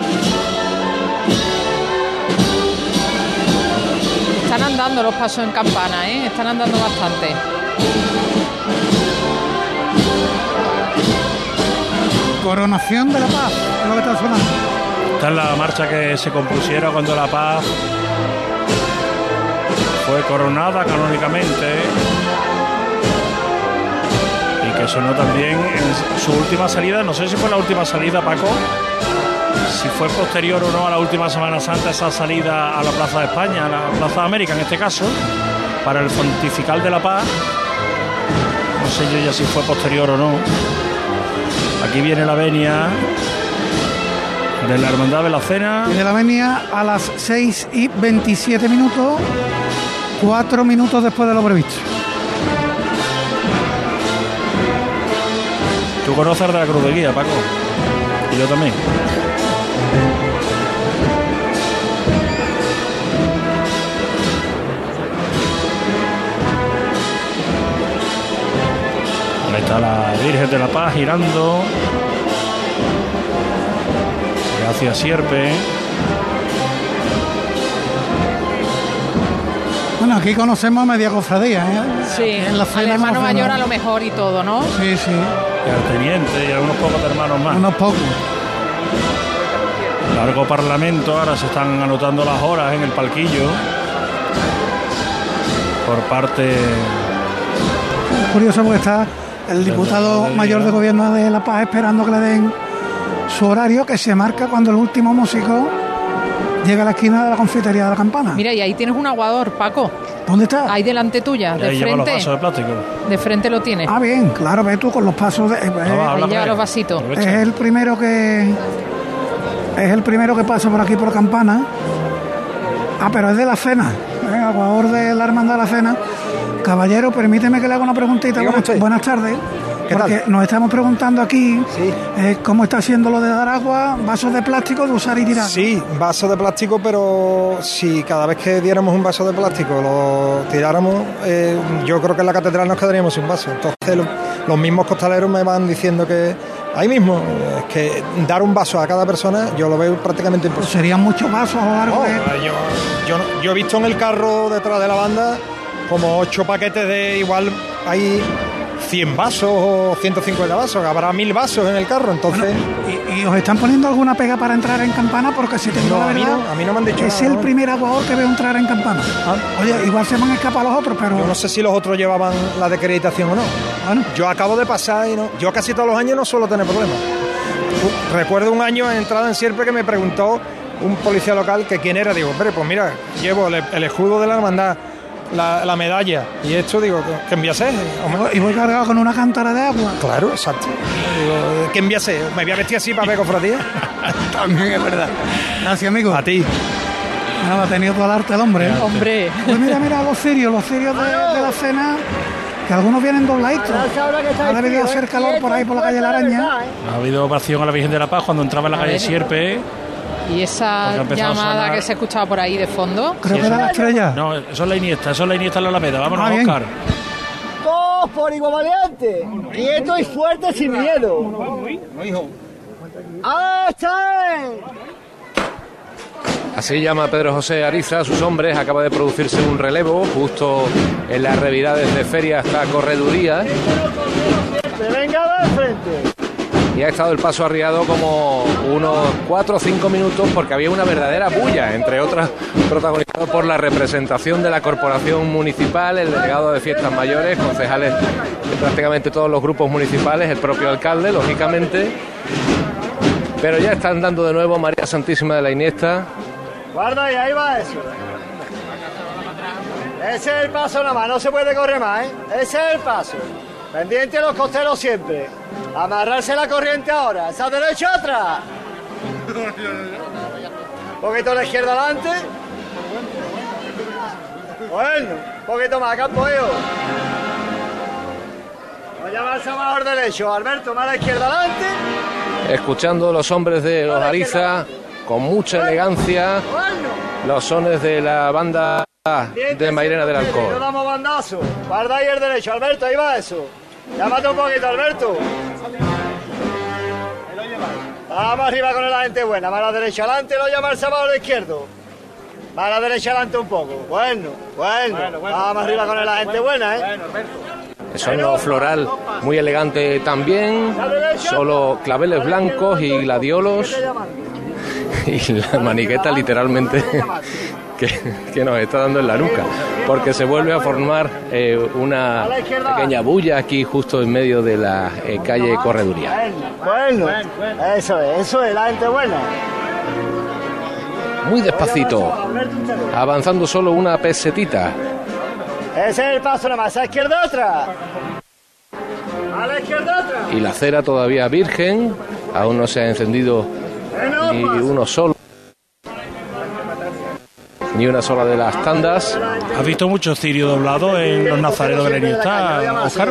[SPEAKER 7] Están andando los pasos en campana, ¿eh? Están andando bastante.
[SPEAKER 5] Coronación de la paz, es lo que está sonando.
[SPEAKER 4] Esta es la marcha que se compusiera cuando la paz fue coronada canónicamente y que sonó también en su última salida, no sé si fue la última salida Paco, si fue posterior o no a la última Semana Santa esa salida a la Plaza de España, a la Plaza América en este caso, para el Pontifical de la Paz, no sé yo ya si fue posterior o no. Aquí viene la venia de la Hermandad de la Cena.
[SPEAKER 5] De la venia a las 6 y 27 minutos, 4 minutos después de lo previsto.
[SPEAKER 4] Tú conoces de la Cruz de Guía, Paco. Y yo también. Ahí está la Virgen de la Paz girando hacia Sierpe.
[SPEAKER 5] Bueno, aquí conocemos a media cofradía, ¿eh?
[SPEAKER 7] Sí,
[SPEAKER 5] En la
[SPEAKER 7] al hermano mayor a lo mejor y todo, ¿no?
[SPEAKER 5] Sí, sí.
[SPEAKER 4] Y al teniente y a unos pocos hermanos más.
[SPEAKER 5] Unos pocos.
[SPEAKER 4] Largo parlamento, ahora se están anotando las horas en el palquillo. Por parte
[SPEAKER 5] Curioso porque está el diputado mayor de gobierno de La Paz esperando que le den su horario que se marca cuando el último músico llega a la esquina de la confitería de la campana.
[SPEAKER 7] Mira, y ahí tienes un aguador, Paco.
[SPEAKER 5] ¿Dónde está?
[SPEAKER 7] Ahí delante tuya, de
[SPEAKER 4] ahí lleva los
[SPEAKER 7] frente.
[SPEAKER 4] vasos de plástico.
[SPEAKER 7] De frente lo tienes.
[SPEAKER 5] Ah, bien, claro, ve tú con los pasos de. eh,
[SPEAKER 7] Ahí lleva los vasitos.
[SPEAKER 5] es el primero que. Es el primero que pasa por aquí por campana. Ah, pero es de la cena. Venga, aguador de la hermandad de la cena. Caballero, permíteme que le haga una preguntita. Buenas, buenas tardes.
[SPEAKER 20] ¿Qué
[SPEAKER 5] porque
[SPEAKER 20] tal?
[SPEAKER 5] nos estamos preguntando aquí eh, cómo está haciendo lo de dar agua, vasos de plástico de usar y tirar.
[SPEAKER 20] Sí, vaso de plástico, pero si cada vez que diéramos un vaso de plástico lo tiráramos, eh, yo creo que en la catedral nos quedaríamos sin vaso. Entonces lo- los mismos costaleros me van diciendo que ahí mismo, es que dar un vaso a cada persona yo lo veo prácticamente imposible.
[SPEAKER 5] Serían muchos vasos a lo largo
[SPEAKER 20] No,
[SPEAKER 5] de...
[SPEAKER 20] yo, yo, no- yo he visto en el carro detrás de la banda como ocho paquetes de igual hay 100 vasos o 150 vasos, habrá mil vasos en el carro, entonces...
[SPEAKER 5] ¿Y, y os están poniendo alguna pega para entrar en campana? Porque si te digo
[SPEAKER 20] No,
[SPEAKER 5] la
[SPEAKER 20] a mí
[SPEAKER 5] verdad,
[SPEAKER 20] no- a mí no me han dicho
[SPEAKER 5] es
[SPEAKER 20] nada,
[SPEAKER 5] el
[SPEAKER 20] no.
[SPEAKER 5] primer aguador que veo entrar en campana. Oye, igual se me han escapado los otros, pero...
[SPEAKER 20] Yo no sé si los otros llevaban la de acreditación o no.
[SPEAKER 5] Bueno.
[SPEAKER 20] Yo acabo de pasar y no. Yo casi todos los años no suelo tener problemas. Recuerdo un año en entrada en Sierpe que me preguntó un policía local que quién era. Digo, hombre, pues mira, llevo el, el escudo de la hermandad, la, la medalla y esto, digo, ¿qué enviase?
[SPEAKER 5] Y voy cargado con una cántara de agua.
[SPEAKER 20] Claro, exacto. Digo, ¿qué enviase? ¿Me voy a vestir así para ver cofradía? (laughs)
[SPEAKER 5] También es verdad. Gracias, amigo.
[SPEAKER 20] A ti.
[SPEAKER 5] Nada, ha tenido todo el arte el hombre. ¿eh?
[SPEAKER 7] Hombre.
[SPEAKER 5] Pues mira, mira, los cirios, los cirios de, de la cena, que algunos vienen dobladitos. Ha debido hacer calor por ahí por la calle La Araña.
[SPEAKER 4] Ha habido ovación a la Virgen de la Paz cuando entraba en la calle. Sierpe.
[SPEAKER 7] Y esa
[SPEAKER 4] a
[SPEAKER 7] llamada
[SPEAKER 4] sonar-
[SPEAKER 7] que se escuchaba por ahí de fondo.
[SPEAKER 4] Sí, eso- No, eso es la Iniesta, eso es la Iniesta en la Alameda. Vámonos,
[SPEAKER 5] Ah, bien.
[SPEAKER 4] Oscar.
[SPEAKER 9] Todos por igual valiente. Quieto y fuerte sin miedo. ¡Ah, está!
[SPEAKER 8] Así llama Pedro José Ariza a sus hombres. Acaba de producirse un relevo justo en las revirades de feria hasta correduría.
[SPEAKER 9] ¡Se venga de frente!
[SPEAKER 8] Y ha estado el paso arriado como unos 4 o 5 minutos porque había una verdadera bulla, entre otras protagonizado por la representación de la corporación municipal, el delegado de fiestas mayores, concejales de prácticamente todos los grupos municipales, el propio alcalde, lógicamente. Pero ya están dando de nuevo María Santísima de la Iniesta.
[SPEAKER 9] Guarda ahí, ahí va eso. Ese es el paso nada más, no se puede correr más, ¿eh? Ese es el paso. Pendiente a los costeros siempre. Amarrarse la corriente ahora. Esa derecha atrás. Un poquito a la izquierda adelante. Bueno, un poquito más, campo yo. Voy a mejor derecho. Alberto, más a la izquierda adelante.
[SPEAKER 8] escuchando los hombres de los Ariza con mucha elegancia los sones de la banda de Mairena del Alcor.
[SPEAKER 9] damos bandazo. Guarda ahí el derecho, Alberto, ahí va eso. Llámate un poquito, Alberto. Vamos arriba con la gente buena. Más a la derecha adelante, lo llama el sábado a la izquierdo. Más a la derecha adelante un poco. Bueno, bueno. Vamos arriba con la gente buena, ¿eh?
[SPEAKER 8] El sonido floral muy elegante también, solo claveles blancos y gladiolos (laughs) y la maniqueta literalmente que, que nos está dando en la nuca, porque se vuelve a formar eh, una pequeña bulla aquí justo en medio de la eh, calle Correduría.
[SPEAKER 9] Bueno, eso es, eso es, la gente buena.
[SPEAKER 8] Muy despacito, avanzando solo una pesetita.
[SPEAKER 9] Ese es el paso nada más. A la izquierda otra. A la izquierda otra.
[SPEAKER 8] y la cera todavía virgen, aún no se ha encendido ni uno solo, ni una sola de las tandas.
[SPEAKER 4] ¿Has visto muchos cirios doblados en los nazarenos de la Iniesta, Oscar?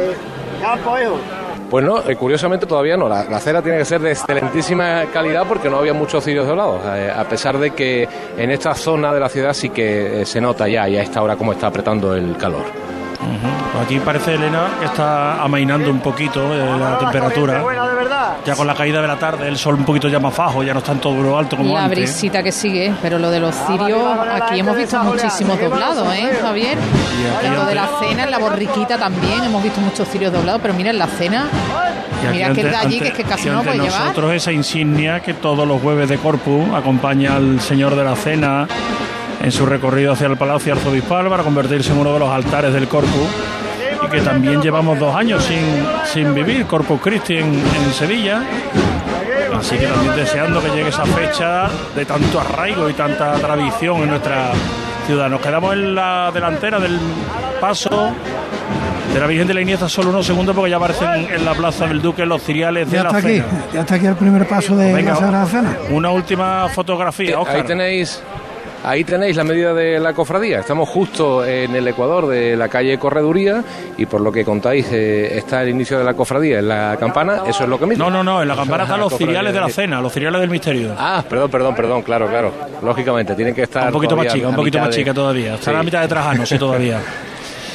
[SPEAKER 8] Pues no, eh, curiosamente todavía no. La, la cera tiene que ser de excelentísima calidad porque no había muchos cirios doblados, eh, a pesar de que en esta zona de la ciudad sí que eh, se nota ya y a esta hora cómo está apretando el calor.
[SPEAKER 4] Aquí parece Elena que está amainando un poquito eh, la temperatura. Ya con la caída de la tarde, el sol un poquito ya más bajo, ya no está en todo lo alto como
[SPEAKER 7] La
[SPEAKER 4] antes.
[SPEAKER 7] brisita que sigue, pero lo de los cirios, aquí hemos visto muchísimos doblados, ¿eh, Javier? Tanto de la cena, en la borriquita también hemos visto muchos cirios doblados, pero mira en la cena, mira que el
[SPEAKER 4] ante-
[SPEAKER 7] de allí, que es que casi no lo puede llevar.
[SPEAKER 4] nosotros esa insignia que todos los jueves de Corpus acompaña al Señor de la Cena en su recorrido hacia el Palacio Arzobispal para convertirse en uno de los altares del Corpus y que también llevamos dos años sin, sin vivir Corpus Christi en, en Sevilla. Así que también deseando que llegue esa fecha de tanto arraigo y tanta tradición en nuestra ciudad. Nos quedamos en la delantera del paso de la Virgen de la Iniesta solo unos segundos porque ya aparecen en la Plaza del Duque los ciriales de
[SPEAKER 5] Ya
[SPEAKER 4] la
[SPEAKER 5] está aquí,
[SPEAKER 4] cena.
[SPEAKER 5] ya está aquí el primer paso de
[SPEAKER 4] Venga,
[SPEAKER 5] la Sagrada Cena.
[SPEAKER 4] Una última fotografía, Oscar.
[SPEAKER 8] Ahí tenéis Ahí tenéis la medida de la cofradía. Estamos justo en el ecuador de la calle Correduría y por lo que contáis eh, está el inicio de la cofradía en la campana. Eso es lo que mismo.
[SPEAKER 4] No, no, no. En la campana están los ciriales de la cena, los ciriales del misterio.
[SPEAKER 8] Ah, perdón, perdón, perdón. Claro, claro. Lógicamente, tienen que estar.
[SPEAKER 4] Un poquito más chica, un poquito más
[SPEAKER 8] de-
[SPEAKER 4] chica todavía. Está
[SPEAKER 8] Sí.
[SPEAKER 4] a la mitad de Trajano, sí, todavía. (laughs)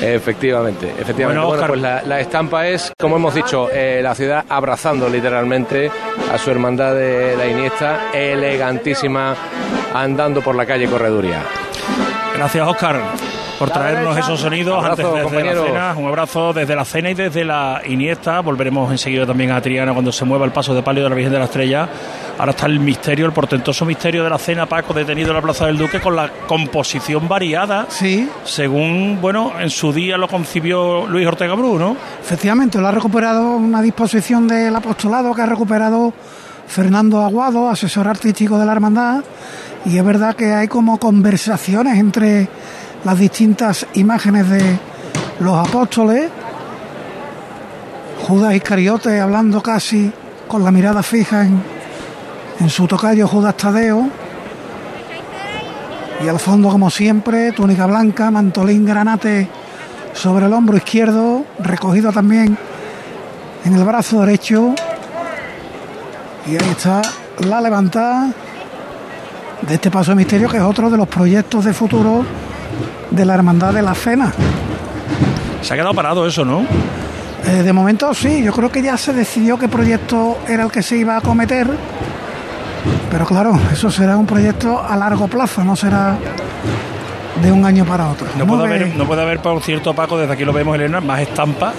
[SPEAKER 8] Efectivamente, efectivamente.
[SPEAKER 4] Bueno,
[SPEAKER 8] pues la, la estampa es, como hemos dicho, eh, la ciudad abrazando literalmente a su hermandad de la Iniesta, elegantísima, andando por la calle Correduría.
[SPEAKER 4] Gracias, Oscar, por traernos esos sonidos
[SPEAKER 8] Abrazo,
[SPEAKER 4] antes desde
[SPEAKER 8] compañero.
[SPEAKER 4] la cena. Un abrazo desde la cena y desde la Iniesta. Volveremos enseguida también a Triana cuando se mueva el paso de palio de la Virgen de la Estrella. Ahora está el misterio, el portentoso misterio de la cena, Paco, detenido en la Plaza del Duque con la composición variada.
[SPEAKER 5] Sí.
[SPEAKER 4] Según, bueno, en su día lo concibió Luis Ortega Bru, ¿no?
[SPEAKER 5] Efectivamente, lo ha recuperado una disposición del apostolado que ha recuperado Fernando Aguado, asesor artístico de la hermandad, y es verdad que hay como conversaciones entre las distintas imágenes de los apóstoles, Judas Iscariote hablando casi con la mirada fija en, en su tocayo Judas Tadeo, y al fondo como siempre, túnica blanca, mantolín granate sobre el hombro izquierdo, recogido también en el brazo derecho. Y ahí está la levantada de este paso de misterio, que es otro de los proyectos de futuro de la Hermandad de la Cena.
[SPEAKER 4] Se ha quedado parado eso, ¿no?
[SPEAKER 5] Eh, de momento sí, yo creo que ya se decidió qué proyecto era el que se iba a acometer. Pero claro, eso será un proyecto a largo plazo, no será de un año para otro.
[SPEAKER 4] No puede, haber, no puede haber, por cierto, Paco, desde aquí lo vemos, Elena, más estampa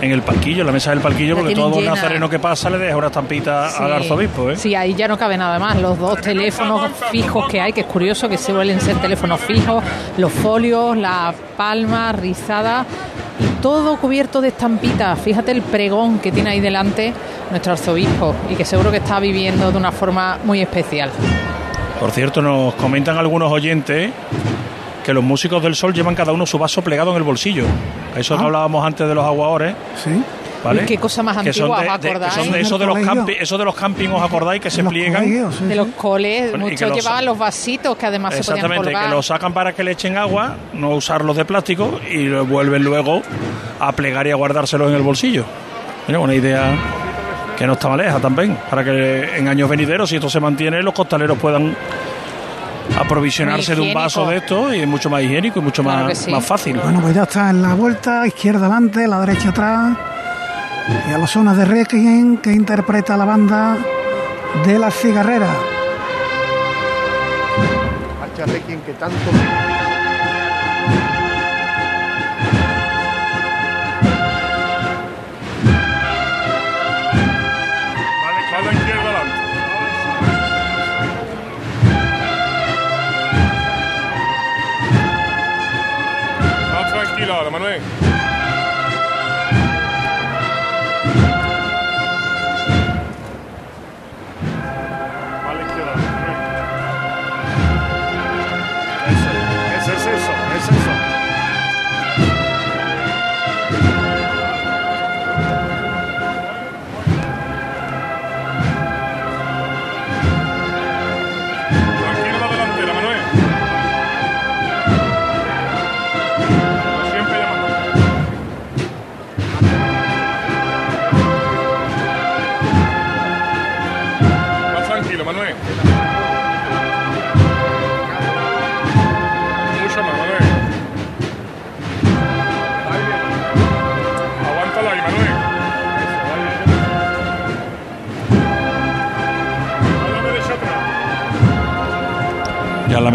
[SPEAKER 4] en el palquillo, en la mesa del palquillo, porque todo
[SPEAKER 7] llena.
[SPEAKER 4] nazareno que pasa le deja una estampita
[SPEAKER 7] Sí.
[SPEAKER 4] al arzobispo, ¿eh?
[SPEAKER 7] Sí, ahí ya no cabe nada más. Los dos teléfonos fijos que hay, que es curioso que suelen ser teléfonos fijos, los folios, la palma rizada y todo cubierto de estampitas. Fíjate el pregón que tiene ahí delante nuestro arzobispo y que seguro que está viviendo de una forma muy especial.
[SPEAKER 4] Por cierto, nos comentan algunos oyentes que los músicos del sol llevan cada uno su vaso plegado en el bolsillo. Eso que hablábamos antes de los aguadores.
[SPEAKER 5] Sí.
[SPEAKER 7] Qué cosa más
[SPEAKER 4] que son
[SPEAKER 7] antigua,
[SPEAKER 4] de,
[SPEAKER 7] ¿os
[SPEAKER 4] de- que
[SPEAKER 7] acordáis?
[SPEAKER 4] son de eso de los campi, eso de los camping, ¿os acordáis? Que se pliegan.
[SPEAKER 7] de los coles,
[SPEAKER 4] Bueno, que
[SPEAKER 7] muchos
[SPEAKER 4] los-
[SPEAKER 7] llevaban los vasitos que además se podían
[SPEAKER 4] Exactamente, que lo sacan para que le echen agua, no usarlos de plástico y lo vuelven luego a plegar y a guardárselos en el bolsillo. Mira, una idea que no está maleja también, para que en años venideros, si esto se mantiene, los costaleros puedan aprovisionarse de un vaso de esto y es mucho más higiénico y mucho
[SPEAKER 7] Claro
[SPEAKER 4] más,
[SPEAKER 7] sí.
[SPEAKER 4] más fácil.
[SPEAKER 5] Bueno, pues ya está en la vuelta, izquierda adelante, la derecha atrás. Y a la zona de Requiem que interpreta la banda de la cigarrera.
[SPEAKER 10] Marcha Requiem que tanto.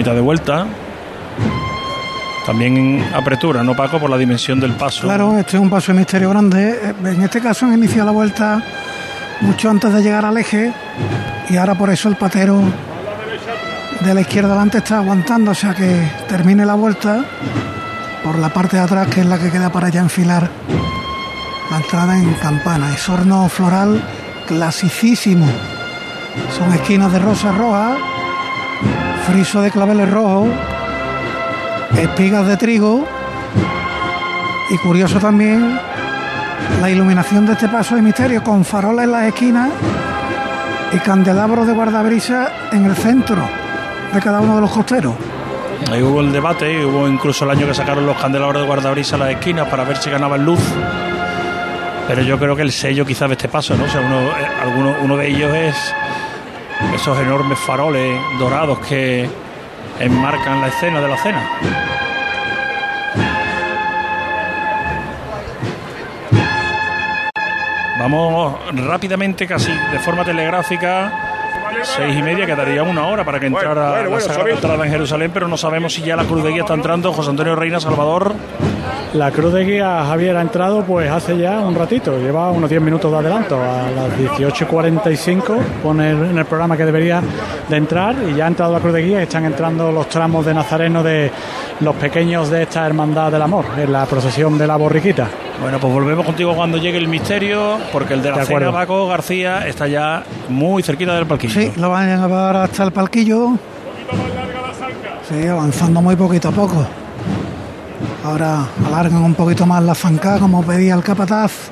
[SPEAKER 4] Mitad de vuelta. También apretura, ¿no, Paco? Por la dimensión del paso.
[SPEAKER 5] Claro, este es un paso de misterio grande. Eh, En este caso han iniciado la vuelta mucho antes de llegar al eje y ahora por eso el patero de la izquierda adelante está aguantando, o sea que termine la vuelta por la parte de atrás que es la que queda para ya enfilar la entrada en campana. Es horno floral clasicísimo. Son esquinas de rosa roja, friso de claveles rojos, espigas de trigo y curioso también la iluminación de este paso de misterio con faroles en las esquinas y candelabros de guardabrisa en el centro. de cada uno de los costeros.
[SPEAKER 4] Ahí hubo el debate hubo incluso el año que sacaron los candelabros de guardabrisa a las esquinas para ver si ganaban luz. Pero yo creo que el sello quizás de este paso, ¿no? O sea, uno, eh, alguno, uno de ellos es esos enormes faroles dorados que enmarcan la escena de la cena. Vamos rápidamente, casi de forma telegráfica. Seis y media, quedaría una hora para que entrara
[SPEAKER 21] bueno,
[SPEAKER 4] la Sagrada entrada en Jerusalén, pero no sabemos si ya la cruz de guía está entrando. José Antonio Reina Salvador.
[SPEAKER 21] La cruz de guía Javier ha entrado pues hace ya un ratito, lleva unos 10 minutos de adelanto, a las 18.45 pone en el programa que debería de entrar y ya ha entrado la cruz de guía y están entrando los tramos de Nazareno de los pequeños de esta Hermandad del Amor, en la procesión de la borriquita.
[SPEAKER 4] Bueno, pues volvemos contigo cuando llegue el misterio, porque el de la
[SPEAKER 21] De
[SPEAKER 4] cena. Paco García, está ya muy cerquita del palquillo.
[SPEAKER 5] Sí, lo van a llevar hasta el palquillo. Sí, avanzando muy poquito a poco. Ahora alargan un poquito más la zanca, como pedía el capataz.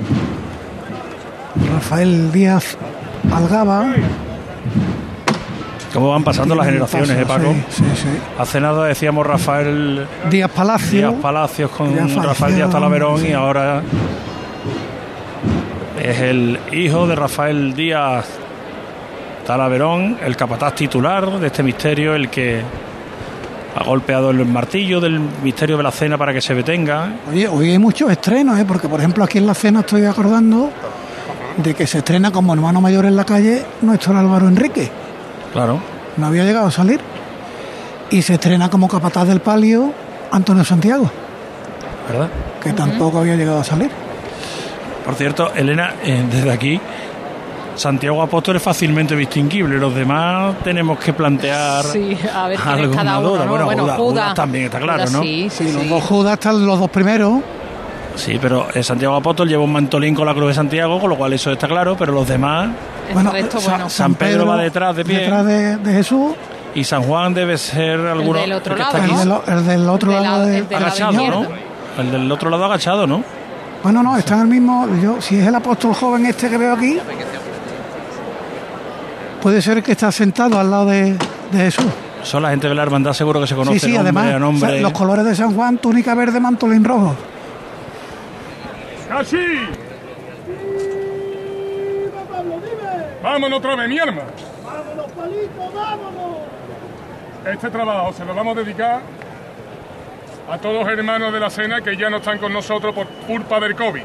[SPEAKER 5] Rafael Díaz Algaba.
[SPEAKER 4] ¿Cómo van pasando las generaciones, eh,
[SPEAKER 5] paso,
[SPEAKER 4] Paco?
[SPEAKER 5] sí, sí, sí.
[SPEAKER 4] Hace nada decíamos Rafael
[SPEAKER 5] Díaz Palacio.
[SPEAKER 4] Díaz Palacios con Rafael Díaz Talaverón
[SPEAKER 5] sí.
[SPEAKER 4] y ahora es el hijo de Rafael Díaz Talaverón, el capataz titular de este misterio, el que ha golpeado el martillo del misterio de la cena para que se detenga.
[SPEAKER 5] Oye, hoy hay muchos estrenos, ¿eh? porque por ejemplo aquí en la cena estoy acordando de que se estrena como hermano mayor en la calle nuestro Álvaro Enrique.
[SPEAKER 4] Claro.
[SPEAKER 5] No había llegado a salir. Y se estrena como capataz del palio Antonio Santiago,
[SPEAKER 4] ¿Verdad?
[SPEAKER 5] que tampoco había llegado a salir.
[SPEAKER 4] Por cierto, Elena, eh, desde aquí, Santiago Apóstol es fácilmente distinguible. Los demás tenemos que plantear
[SPEAKER 7] Sí, a ver cada uno. ¿no?
[SPEAKER 4] Bueno,
[SPEAKER 7] Bueno,
[SPEAKER 4] Judas,
[SPEAKER 7] Judas.
[SPEAKER 4] Judas también está claro,
[SPEAKER 7] Judas
[SPEAKER 4] ¿no?
[SPEAKER 7] sí, sí,
[SPEAKER 5] Los
[SPEAKER 7] sí.
[SPEAKER 5] dos Judas están los dos primeros.
[SPEAKER 4] Sí, pero eh, Santiago Apóstol lleva un mantolín con la cruz de Santiago, con lo cual eso está claro, pero los demás...
[SPEAKER 5] Bueno,
[SPEAKER 7] resto, bueno.
[SPEAKER 4] San Pedro va detrás de pie.
[SPEAKER 5] Detrás de, de Jesús.
[SPEAKER 4] Y San Juan debe ser alguno
[SPEAKER 7] del otro
[SPEAKER 4] que
[SPEAKER 7] lado,
[SPEAKER 4] está
[SPEAKER 5] El,
[SPEAKER 4] aquí
[SPEAKER 5] del el otro
[SPEAKER 7] El de
[SPEAKER 5] lado
[SPEAKER 7] la-
[SPEAKER 5] de,
[SPEAKER 7] el lado
[SPEAKER 4] agachado. ¿no? El del otro lado agachado, ¿no?
[SPEAKER 5] Bueno, no, está en el mismo. Yo, si es el apóstol joven este que veo aquí, puede ser que está sentado al lado de, de Jesús.
[SPEAKER 4] Eso la gente de la hermandad seguro que se conoce
[SPEAKER 5] sí, sí,
[SPEAKER 4] nombre
[SPEAKER 5] además, los colores de San Juan, túnica verde, mantolín rojo.
[SPEAKER 22] ¡Casi! ¡Vámonos otra vez, mi arma! ¡Vámonos, palito, vámonos! Este trabajo se lo vamos a dedicar a todos los hermanos de la cena que ya no están con nosotros por culpa del COVID.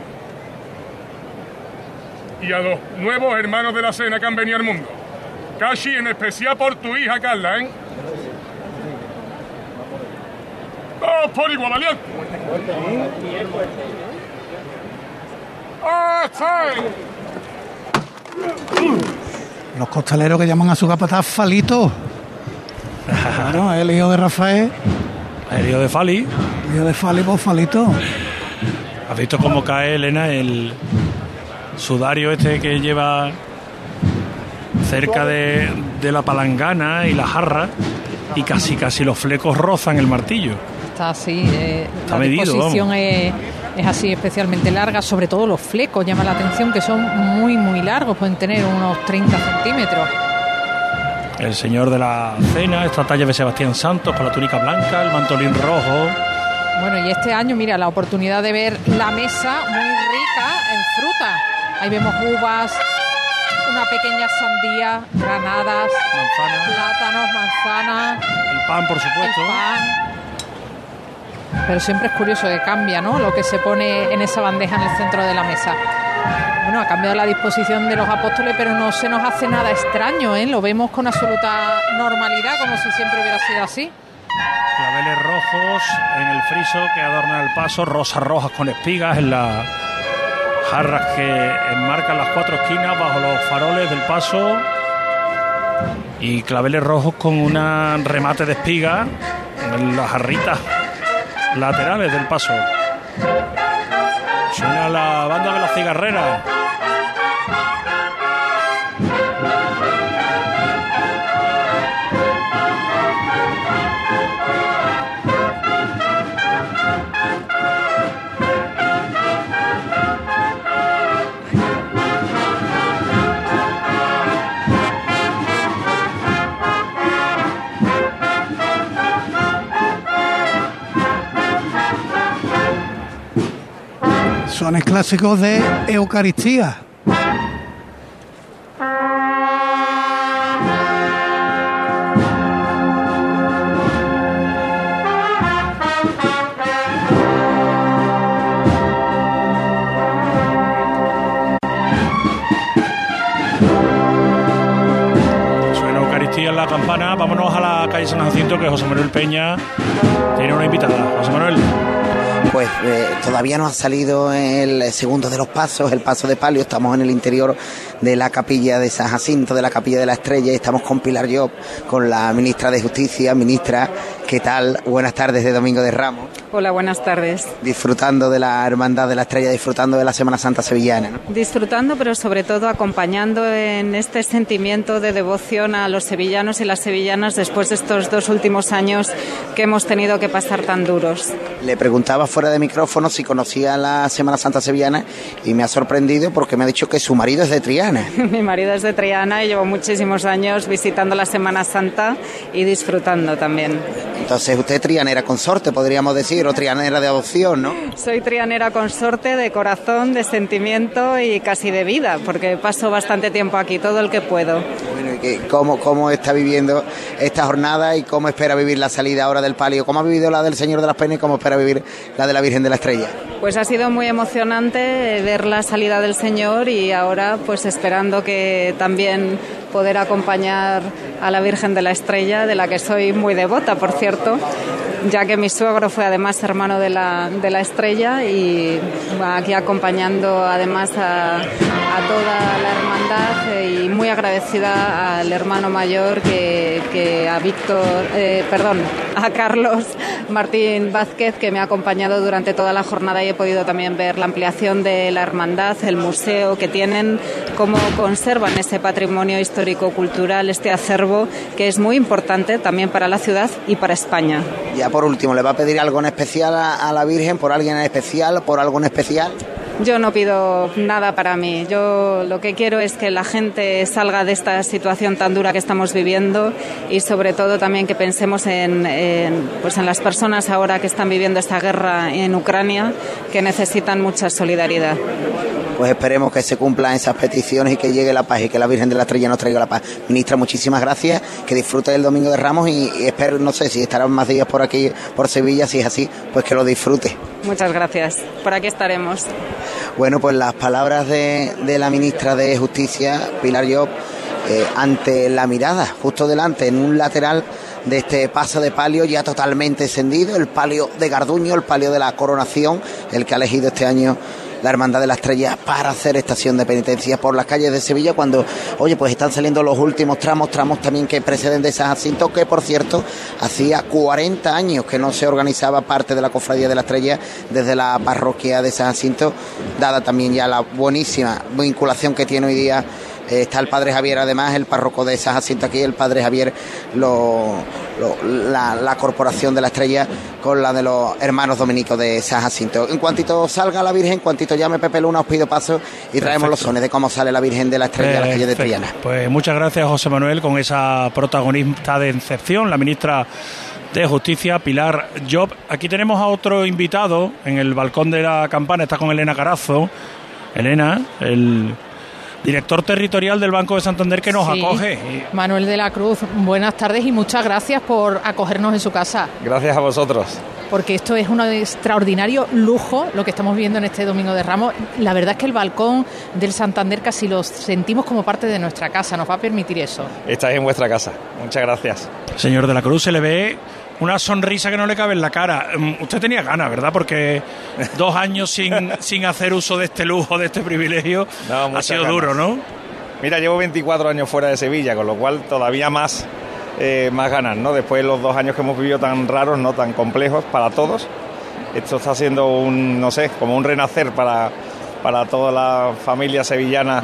[SPEAKER 22] Y a los nuevos hermanos de la cena que han venido al mundo. Casi en especial por tu hija Carla, ¿eh? ¡Dos por igual, valiente! ¡Ah, está!
[SPEAKER 5] Los costaleros que llaman a su capataz Falito. Claro, el hijo de Rafael.
[SPEAKER 4] El hijo de Fali.
[SPEAKER 5] El hijo de Fali, pues Falito.
[SPEAKER 4] ¿Has visto cómo cae Elena el sudario este que lleva cerca de, de la palangana y la jarra y casi casi los flecos rozan el martillo?
[SPEAKER 7] Está así, eh,
[SPEAKER 4] Está
[SPEAKER 7] la
[SPEAKER 4] medido,
[SPEAKER 7] disposición es, es así especialmente larga, sobre todo los flecos, llama la atención que son muy, muy largos, pueden tener unos 30 centímetros.
[SPEAKER 4] El señor de la cena, esta talla de Sebastián Santos con la túnica blanca, el mantolín rojo.
[SPEAKER 7] Bueno, y este año, mira, la oportunidad de ver la mesa muy rica en fruta. Ahí vemos uvas, una pequeña sandía, granadas, plátanos, manzanas,
[SPEAKER 4] el pan, por supuesto.
[SPEAKER 7] el pan. Pero siempre es curioso que cambia, ¿no? Lo que se pone en esa bandeja en el centro de la mesa. Bueno, ha cambiado la disposición de los apóstoles, pero no se nos hace nada extraño, ¿eh? Lo vemos con absoluta normalidad, como si siempre hubiera sido así.
[SPEAKER 4] Claveles rojos en el friso que adornan el paso, rosas rojas con espigas en las jarras que enmarcan las cuatro esquinas bajo los faroles del paso y claveles rojos con un remate de espigas en las jarritas laterales del paso. Suena la banda de la cigarrera.
[SPEAKER 5] Con el clásico de Eucaristía
[SPEAKER 4] en la campana. Vámonos a la calle San Jacinto, que José Manuel Peña tiene una invitada. José Manuel.
[SPEAKER 3] Pues eh, todavía no ha salido el segundo de los pasos, el paso de palio. Estamos en el interior de la capilla de San Jacinto, de la capilla de la Estrella, y estamos con Pilar Job, con la ministra de Justicia. Ministra, ¿qué tal? Buenas tardes de Domingo de Ramos.
[SPEAKER 23] Hola, buenas tardes.
[SPEAKER 3] Disfrutando de la Hermandad de la Estrella, disfrutando de la Semana Santa Sevillana. ¿no?
[SPEAKER 23] Disfrutando, pero sobre todo acompañando en este sentimiento de devoción a los sevillanos y las sevillanas después de estos dos últimos años que hemos tenido que pasar tan duros.
[SPEAKER 3] Le preguntaba fuera de micrófono si conocía la Semana Santa Sevillana y me ha sorprendido porque me ha dicho que su marido es de Triana. (laughs)
[SPEAKER 23] Mi marido es de Triana y llevo muchísimos años visitando la Semana Santa y disfrutando también.
[SPEAKER 3] Entonces usted trianera consorte, podríamos decir, o trianera de adopción, ¿no?
[SPEAKER 23] Soy trianera consorte de corazón, de sentimiento y casi de vida, porque paso bastante tiempo aquí, todo el que puedo.
[SPEAKER 3] Bueno, ¿y qué- cómo, ¿Cómo está viviendo esta jornada y cómo espera vivir la salida ahora del palio? ¿Cómo ha vivido la del Señor de las Penas y cómo espera vivir la de la Virgen de la Estrella?
[SPEAKER 23] Pues ha sido muy emocionante ver la salida del Señor y ahora pues esperando que también poder acompañar a la Virgen de la Estrella, de la que soy muy devota, por cierto, ya que mi suegro fue además hermano de la, de la Estrella y aquí acompañando además a, a toda la hermandad eh, y muy agradecida al hermano mayor que, que a Víctor, eh, perdón, a Carlos Martín Vázquez que me ha acompañado durante toda la jornada y he podido también ver la ampliación de la hermandad, el museo que tienen, cómo conservan ese patrimonio histórico-cultural, este acervo que es muy importante también para la ciudad y para España.
[SPEAKER 3] Ya por último, ¿le va a pedir algo en especial a, a la Virgen, por alguien en especial, por algo en especial?
[SPEAKER 23] Yo no pido nada para mí. Yo lo que quiero es que la gente salga de esta situación tan dura que estamos viviendo y sobre todo también que pensemos en, en, pues en las personas ahora que están viviendo esta guerra en Ucrania que necesitan mucha solidaridad.
[SPEAKER 3] Pues esperemos que se cumplan esas peticiones y que llegue la paz y que la Virgen de la Estrella nos traiga la paz. Ministra, muchísimas gracias, que disfrute del Domingo de Ramos y, y espero, no sé, si estarán más días por aquí, por Sevilla, si es así, pues que lo disfrute.
[SPEAKER 23] Muchas gracias. Por aquí estaremos.
[SPEAKER 3] Bueno, pues las palabras de, de la ministra de Justicia, Pilar Job, eh, ante la mirada, justo delante, en un lateral de este paso de palio ya totalmente encendido, el palio de Garduño, el palio de la coronación, el que ha elegido este año la Hermandad de la Estrella para hacer estación de penitencia por las calles de Sevilla cuando, oye, pues están saliendo los últimos tramos, tramos también que preceden de San Jacinto, que por cierto, hacía 40 años que no se organizaba parte de la Cofradía de la Estrella desde la parroquia de San Jacinto, dada también ya la buenísima vinculación que tiene hoy día está el padre Javier, además, el párroco de San Jacinto aquí, el padre Javier, lo, lo- la, la corporación de la estrella con la de los hermanos dominicos de San Jacinto. En cuantito salga la Virgen, en cuantito llame Pepe Luna, os pido paso y traemos los sones de cómo sale la Virgen de la Estrella a la calle de
[SPEAKER 4] Perfecto.
[SPEAKER 3] Triana.
[SPEAKER 4] Pues muchas gracias, José Manuel, con esa protagonista de excepción, la ministra de Justicia, Pilar Job. Aquí tenemos a otro invitado en el balcón de la campana, está con Elena Carazo. Elena, el director territorial del Banco de Santander que nos
[SPEAKER 7] Sí.
[SPEAKER 4] acoge.
[SPEAKER 7] Manuel de la Cruz, buenas tardes y muchas gracias por acogernos en su casa,
[SPEAKER 24] Gracias a vosotros.
[SPEAKER 7] porque esto es un extraordinario lujo lo que estamos viendo en este Domingo de Ramos. La verdad es que el balcón del Santander casi lo sentimos como parte de nuestra casa, nos va a permitir eso.
[SPEAKER 24] Estáis en vuestra casa. Muchas gracias.
[SPEAKER 4] Señor de la Cruz, se le ve una sonrisa que no le cabe en la cara. Mm, Usted tenía ganas, ¿verdad? Porque (laughs) dos años sin, sin hacer uso de este lujo, de este privilegio, ha
[SPEAKER 24] muchas
[SPEAKER 4] sido
[SPEAKER 24] ganas.
[SPEAKER 4] duro, ¿no?
[SPEAKER 24] Mira, llevo 24 años fuera de Sevilla, con lo cual todavía más, eh, más ganas, ¿no? Después de los dos años que hemos vivido tan raros, no tan complejos para todos. Esto está siendo un, no sé, como un renacer para, para toda la familia sevillana,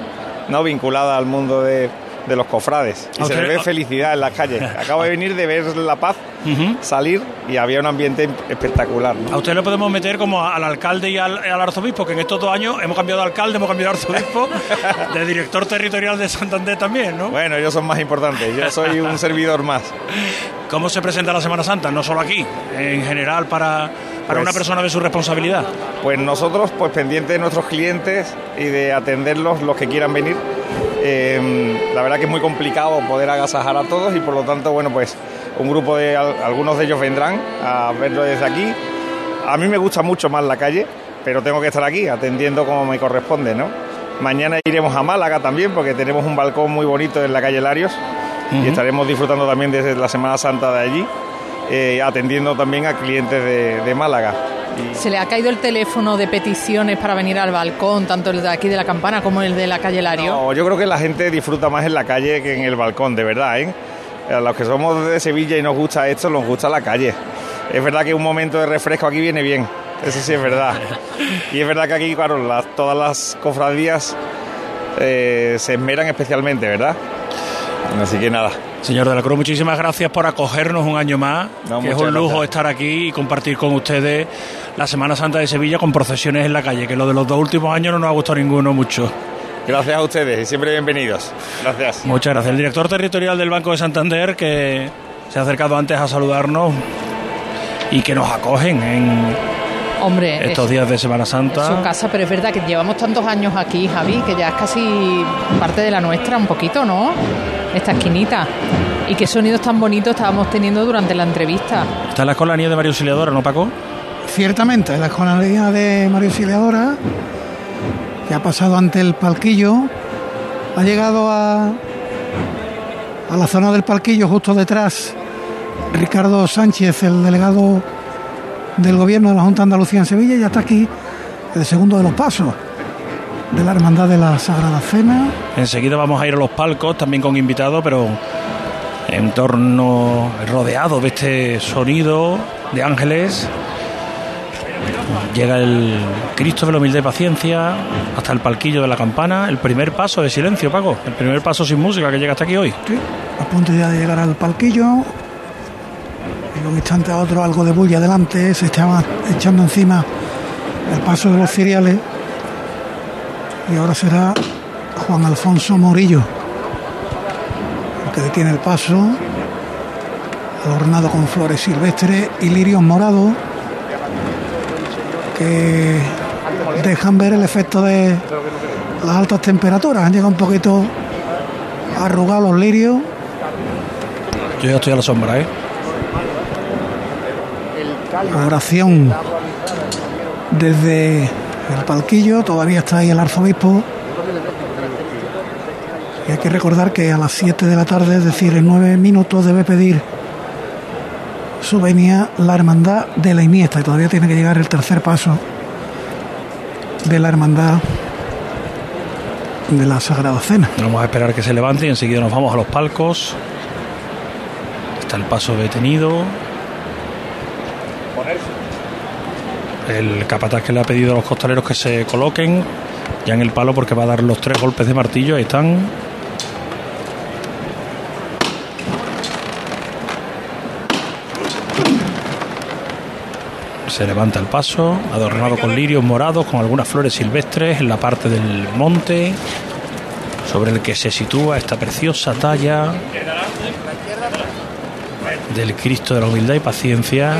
[SPEAKER 24] ¿no? Vinculada al mundo de, de los cofrades. Y se le ve felicidad en las calles. (laughs) Acabo de venir de ver La Paz salir y había un ambiente espectacular, ¿no?
[SPEAKER 4] A usted le podemos meter como al alcalde y al, al arzobispo, que en estos dos años hemos cambiado de alcalde, hemos cambiado de arzobispo, (laughs) de director territorial de Santander también, ¿no?
[SPEAKER 24] Bueno, ellos son más importantes, yo soy un servidor más.
[SPEAKER 4] ¿Cómo se presenta la Semana Santa? No solo aquí, en general para, para
[SPEAKER 24] Pues-
[SPEAKER 4] una persona de su responsabilidad?
[SPEAKER 24] Pues nosotros, pues pendientes de nuestros clientes y de atenderlos los que quieran venir. Eh, la verdad que es muy complicado poder agasajar a todos y por lo tanto, bueno, pues un grupo de al- algunos de ellos vendrán a verlo desde aquí. A mí me gusta mucho más la calle, pero tengo que estar aquí atendiendo como me corresponde, ¿no? Mañana iremos a Málaga también porque tenemos un balcón muy bonito en la calle Larios y estaremos disfrutando también desde la Semana Santa de allí, eh, atendiendo también a clientes de, de Málaga.
[SPEAKER 7] Se le ha caído el teléfono de peticiones para venir al balcón, tanto el de aquí de la campana como el de la calle Lario.
[SPEAKER 24] No, yo creo que la gente disfruta más en la calle que en el balcón, de verdad, ¿eh? A los que somos de Sevilla y nos gusta esto, nos gusta la calle. Es verdad que un momento de refresco aquí viene bien, eso sí es verdad. Y es verdad que aquí, claro, todas las cofradías eh, se esmeran especialmente, ¿verdad? Así que nada.
[SPEAKER 4] Señor de la Cruz, muchísimas gracias por acogernos un año más.
[SPEAKER 24] No,
[SPEAKER 4] que es un lujo
[SPEAKER 24] gracias.
[SPEAKER 4] estar aquí y compartir con ustedes la Semana Santa de Sevilla con procesiones en la calle, que lo de los dos últimos años no nos ha gustado ninguno mucho.
[SPEAKER 24] Gracias a ustedes y siempre bienvenidos. Gracias.
[SPEAKER 4] Muchas gracias. El director territorial del Banco de Santander, que se ha acercado antes a saludarnos y que nos acogen en
[SPEAKER 7] Hombre,
[SPEAKER 4] estos
[SPEAKER 7] es-
[SPEAKER 4] días de Semana
[SPEAKER 7] es su
[SPEAKER 4] Santa.
[SPEAKER 7] casa, pero es verdad que llevamos tantos años aquí, Javi, que ya es casi parte de la nuestra, un poquito, ¿no? Esta esquinita. Y qué sonidos tan bonitos estábamos teniendo durante la entrevista.
[SPEAKER 4] Está en la escolanía de María Auxiliadora, ¿no, Paco?
[SPEAKER 5] Ciertamente, la escolaría de María Auxiliadora, que ha pasado ante el palquillo, ha llegado a, a la zona del palquillo justo detrás Ricardo Sánchez, el delegado del gobierno de la Junta de Andalucía en Sevilla, y ya está aquí el segundo de los pasos de la Hermandad de la Sagrada Cena.
[SPEAKER 4] Enseguida vamos a ir a los palcos, también con invitados, pero en torno, rodeado de este sonido de ángeles. Llega el Cristo de la humildad y paciencia hasta el palquillo de la campana, el primer paso de silencio, Paco, el primer paso sin música que llega hasta aquí hoy.
[SPEAKER 5] a punto ya de llegar al palquillo. De un instante a otro algo de bulla adelante, se estaba echando encima el paso de los cereales. Y ahora será Juan Alfonso Morillo, el que detiene el paso, adornado con flores silvestres y lirios morados, que dejan ver el efecto de las altas temperaturas. Han llegado un poquito arrugados los lirios.
[SPEAKER 4] Yo ya estoy a la sombra, ¿eh?
[SPEAKER 5] oración desde el palquillo, todavía está ahí el arzobispo. Y hay que recordar que a las 7 de la tarde, es decir, en 9 minutos, debe pedir su venia la hermandad de la Iniesta y todavía tiene que llegar el tercer paso de la hermandad de la Sagrada Cena.
[SPEAKER 4] Vamos a esperar que se levante y enseguida nos vamos a los palcos. Está el paso detenido. El capataz que le ha pedido a los costaleros que se coloquen ya en el palo porque va a dar los tres golpes de martillo. Ahí están. Se levanta el paso, adornado con lirios morados, con algunas flores silvestres en la parte del monte, sobre el que se sitúa esta preciosa talla del Cristo de la humildad y paciencia,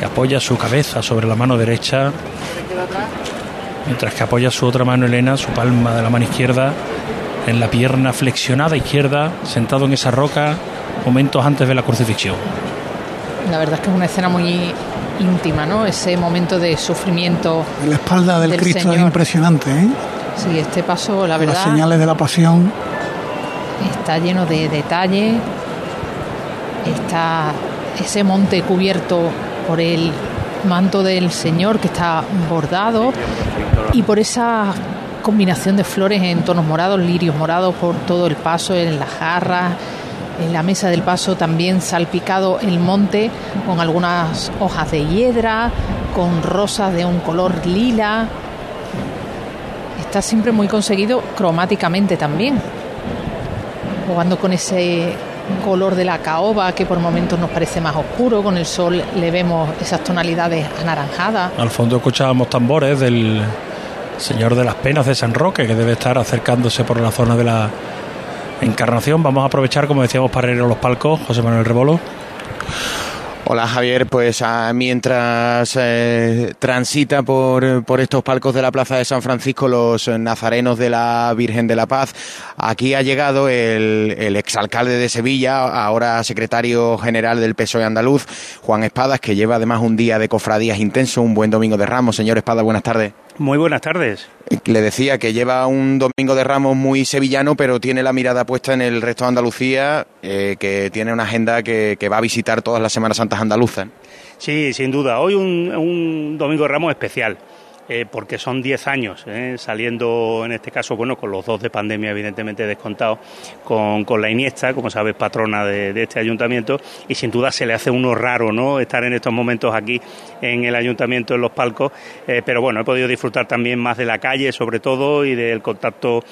[SPEAKER 4] que apoya su cabeza sobre la mano derecha, mientras que apoya su otra mano Elena, su palma de la mano izquierda, en la pierna flexionada izquierda, sentado en esa roca, momentos antes de la crucifixión.
[SPEAKER 7] La verdad es que es una escena muy íntima, ¿no? Ese momento de sufrimiento.
[SPEAKER 5] La espalda del,
[SPEAKER 7] Del
[SPEAKER 5] Cristo es impresionante, ¿eh?
[SPEAKER 7] Sí, este paso, la
[SPEAKER 5] Las
[SPEAKER 7] verdad,
[SPEAKER 5] señales de la pasión.
[SPEAKER 7] está lleno de detalle. Está ese monte cubierto por el manto del Señor que está bordado y por esa combinación de flores en tonos morados, lirios morados por todo el paso, en las jarras, en la mesa del paso también salpicado el monte con algunas hojas de hiedra, con rosas de un color lila. Está siempre muy conseguido cromáticamente también, jugando con ese color de la caoba que por momentos nos parece más oscuro, con el sol le vemos esas tonalidades anaranjadas.
[SPEAKER 4] Al fondo escuchábamos tambores del Señor de las Penas de San Roque, que debe estar acercándose por la zona de la Encarnación. Vamos a aprovechar, como decíamos, para ir a los palcos. José Manuel Rebolo.
[SPEAKER 25] Hola Javier, pues ah, mientras eh, transita por, por estos palcos de la Plaza de San Francisco los nazarenos de la Virgen de la Paz, aquí ha llegado el, el exalcalde de Sevilla, ahora secretario general del PSOE andaluz, Juan Espadas, que lleva además un día de cofradías intenso, un buen domingo de Ramos. Señor Espada, buenas tardes.
[SPEAKER 26] Muy buenas tardes.
[SPEAKER 25] Le decía que lleva un domingo de Ramos muy sevillano, pero tiene la mirada puesta en el resto de Andalucía, eh, que tiene una agenda que, que va a visitar todas las Semanas Santas andaluzas.
[SPEAKER 26] Sí, sin duda. Hoy un, un domingo de Ramos especial. Eh, porque son 10 años, eh, saliendo en este caso, bueno, con los dos de pandemia evidentemente descontados, con, con la Iniesta, como sabes, patrona de, este ayuntamiento, y sin duda se le hace uno raro, ¿no?, estar en estos momentos aquí en el ayuntamiento, en los palcos, eh, pero bueno, he podido disfrutar también más de la calle, sobre todo, y del contacto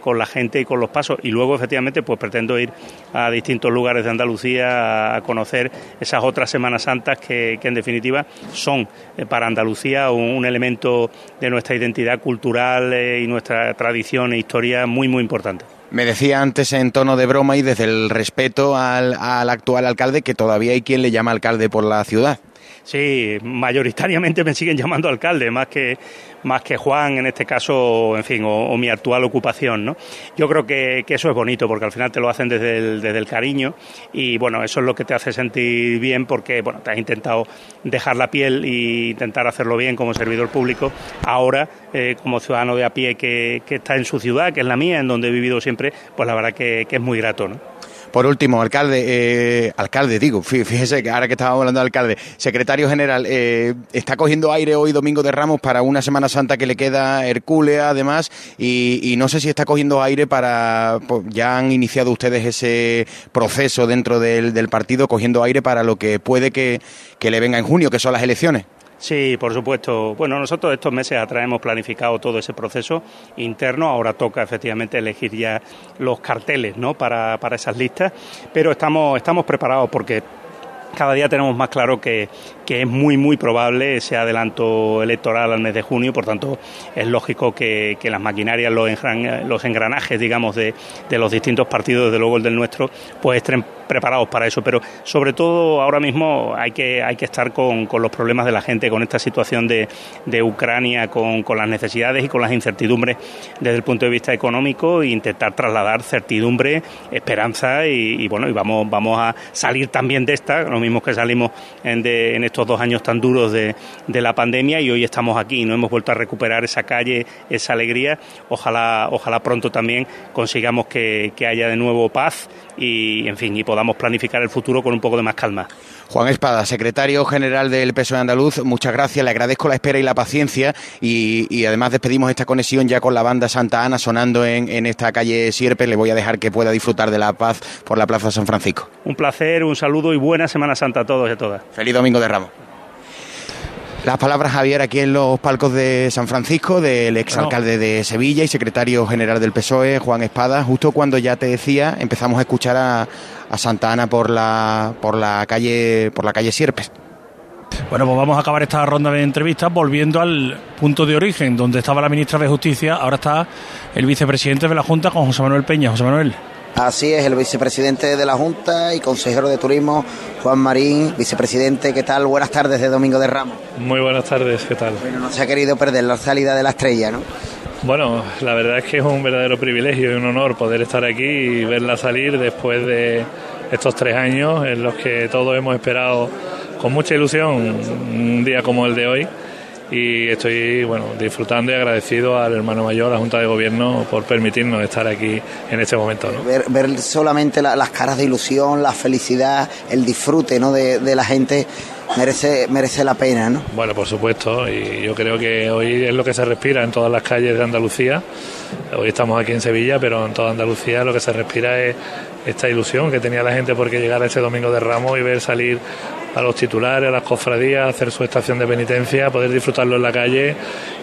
[SPEAKER 26] con la gente y con los pasos, y luego, efectivamente, pues pretendo ir a distintos lugares de Andalucía a conocer esas otras Semanas Santas que, que en definitiva, son para Andalucía un, un elemento de nuestra identidad cultural eh, y nuestra tradición e historia muy, muy importante.
[SPEAKER 25] Me decía antes en tono de broma y desde el respeto al, al actual alcalde que todavía hay quien le llama alcalde por la ciudad.
[SPEAKER 26] Sí, mayoritariamente me siguen llamando alcalde, más que, más que Juan en este caso, en fin, o, mi actual ocupación, ¿no? Yo creo que, que, eso es bonito, porque al final te lo hacen desde el, desde el cariño y, bueno, eso es lo que te hace sentir bien porque, bueno, te has intentado dejar la piel e intentar hacerlo bien como servidor público. Ahora, eh, como ciudadano de a pie que, que, está en su ciudad, que es la mía, en donde he vivido siempre, pues la verdad que, que es muy grato, ¿no?
[SPEAKER 25] Por último, alcalde, eh, alcalde, digo, fíjese que ahora que estábamos hablando de alcalde, secretario general, eh, está cogiendo aire hoy, Domingo de Ramos, para una Semana Santa que le queda Hercúlea, además, y, y no sé si está cogiendo aire para, pues, ya han iniciado ustedes ese proceso dentro del, del partido, cogiendo aire para lo que puede que, que le venga en junio, que son las elecciones.
[SPEAKER 26] Sí, por supuesto. Bueno, nosotros estos meses atrás hemos planificado todo ese proceso interno. Ahora toca efectivamente elegir ya los carteles ¿no? para, para esas listas, pero estamos, estamos preparados porque cada día tenemos más claro que, que, es muy, muy probable ese adelanto electoral al mes de junio, por tanto es lógico que, que las maquinarias, los, engran, los engranajes, digamos, de, de, los distintos partidos, desde luego el del nuestro, pues estén preparados para eso, pero sobre todo ahora mismo hay que, hay que estar con, con los problemas de la gente, con esta situación de, de Ucrania, con, con, las necesidades y con las incertidumbres desde el punto de vista económico e intentar trasladar certidumbre, esperanza y, y bueno, y vamos, vamos a salir también de esta, lo mismo que salimos en, de, en estos dos años tan duros de, de, la pandemia y hoy estamos aquí, no hemos vuelto a recuperar esa calle, esa alegría, ojalá, ojalá pronto también consigamos que, que haya de nuevo paz y en fin y podamos planificar el futuro con un poco de más calma.
[SPEAKER 25] Juan Espada, secretario general del PSOE Andaluz, muchas gracias, le agradezco la espera y la paciencia y, y además despedimos esta conexión ya con la banda Santa Ana sonando en, en, esta calle Sierpe, le voy a dejar que pueda disfrutar de la paz por la Plaza San Francisco.
[SPEAKER 26] Un placer, un saludo y buena Semana Santa a todos y a todas.
[SPEAKER 25] Feliz Domingo de Ramos. Las palabras, Javier, aquí en los palcos de San Francisco, del exalcalde de Sevilla y secretario general del PSOE, Juan Espada, justo cuando ya te decía, empezamos a escuchar a, a Santa Ana por la, por la calle, por la calle Sierpes.
[SPEAKER 4] Bueno, pues vamos a acabar esta ronda de entrevistas volviendo al punto de origen, donde estaba la ministra de Justicia, ahora está el vicepresidente de la Junta con José Manuel Peña. José Manuel.
[SPEAKER 27] Así es, el vicepresidente de la Junta y consejero de Turismo, Juan Marín. Vicepresidente, ¿qué tal? Buenas tardes de Domingo de Ramos.
[SPEAKER 28] Muy buenas tardes, ¿qué tal?
[SPEAKER 27] Bueno, no se ha querido perder la salida de la estrella, ¿no?
[SPEAKER 28] Bueno, la verdad es que es un verdadero privilegio y un honor poder estar aquí y verla salir después de estos tres años en los que todos hemos esperado con mucha ilusión un día como el de hoy y estoy bueno disfrutando y agradecido al hermano mayor, a la Junta de Gobierno, por permitirnos estar aquí en este momento. ¿no?
[SPEAKER 27] Ver, ver, solamente la, las caras de ilusión, la felicidad, el disfrute ¿no? de, de, la gente merece, merece la pena. ¿no?
[SPEAKER 28] Bueno, por supuesto, y yo creo que hoy es lo que se respira en todas las calles de Andalucía. Hoy estamos aquí en Sevilla, pero en toda Andalucía lo que se respira es esta ilusión que tenía la gente porque llegara este domingo de Ramos y ver salir a los titulares, a las cofradías, hacer su estación de penitencia, poder disfrutarlo en la calle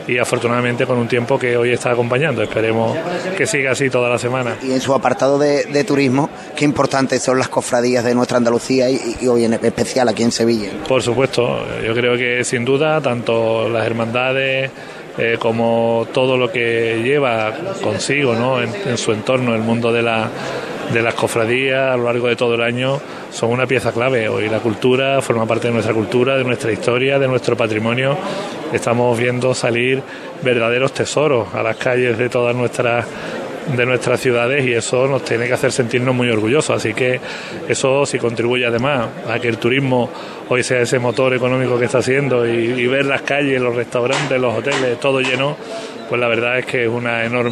[SPEAKER 28] y afortunadamente con un tiempo que hoy está acompañando. Esperemos que siga así toda la semana.
[SPEAKER 27] Y en su apartado de, de turismo, qué importantes son las cofradías de nuestra Andalucía y, y, hoy en especial aquí en Sevilla.
[SPEAKER 28] Por supuesto, yo creo que sin duda tanto las hermandades eh, como todo lo que lleva consigo ¿no? en, en su entorno el mundo de la de las cofradías a lo largo de todo el año son una pieza clave. Hoy la cultura forma parte de nuestra cultura, de nuestra historia, de nuestro patrimonio. Estamos viendo salir verdaderos tesoros a las calles de todas nuestras de nuestras ciudades y eso nos tiene que hacer sentirnos muy orgullosos. Así que eso sí contribuye además a que el turismo hoy sea ese motor económico que está haciendo y ver las calles, los restaurantes, los hoteles, todo lleno, pues la verdad es que es una enorme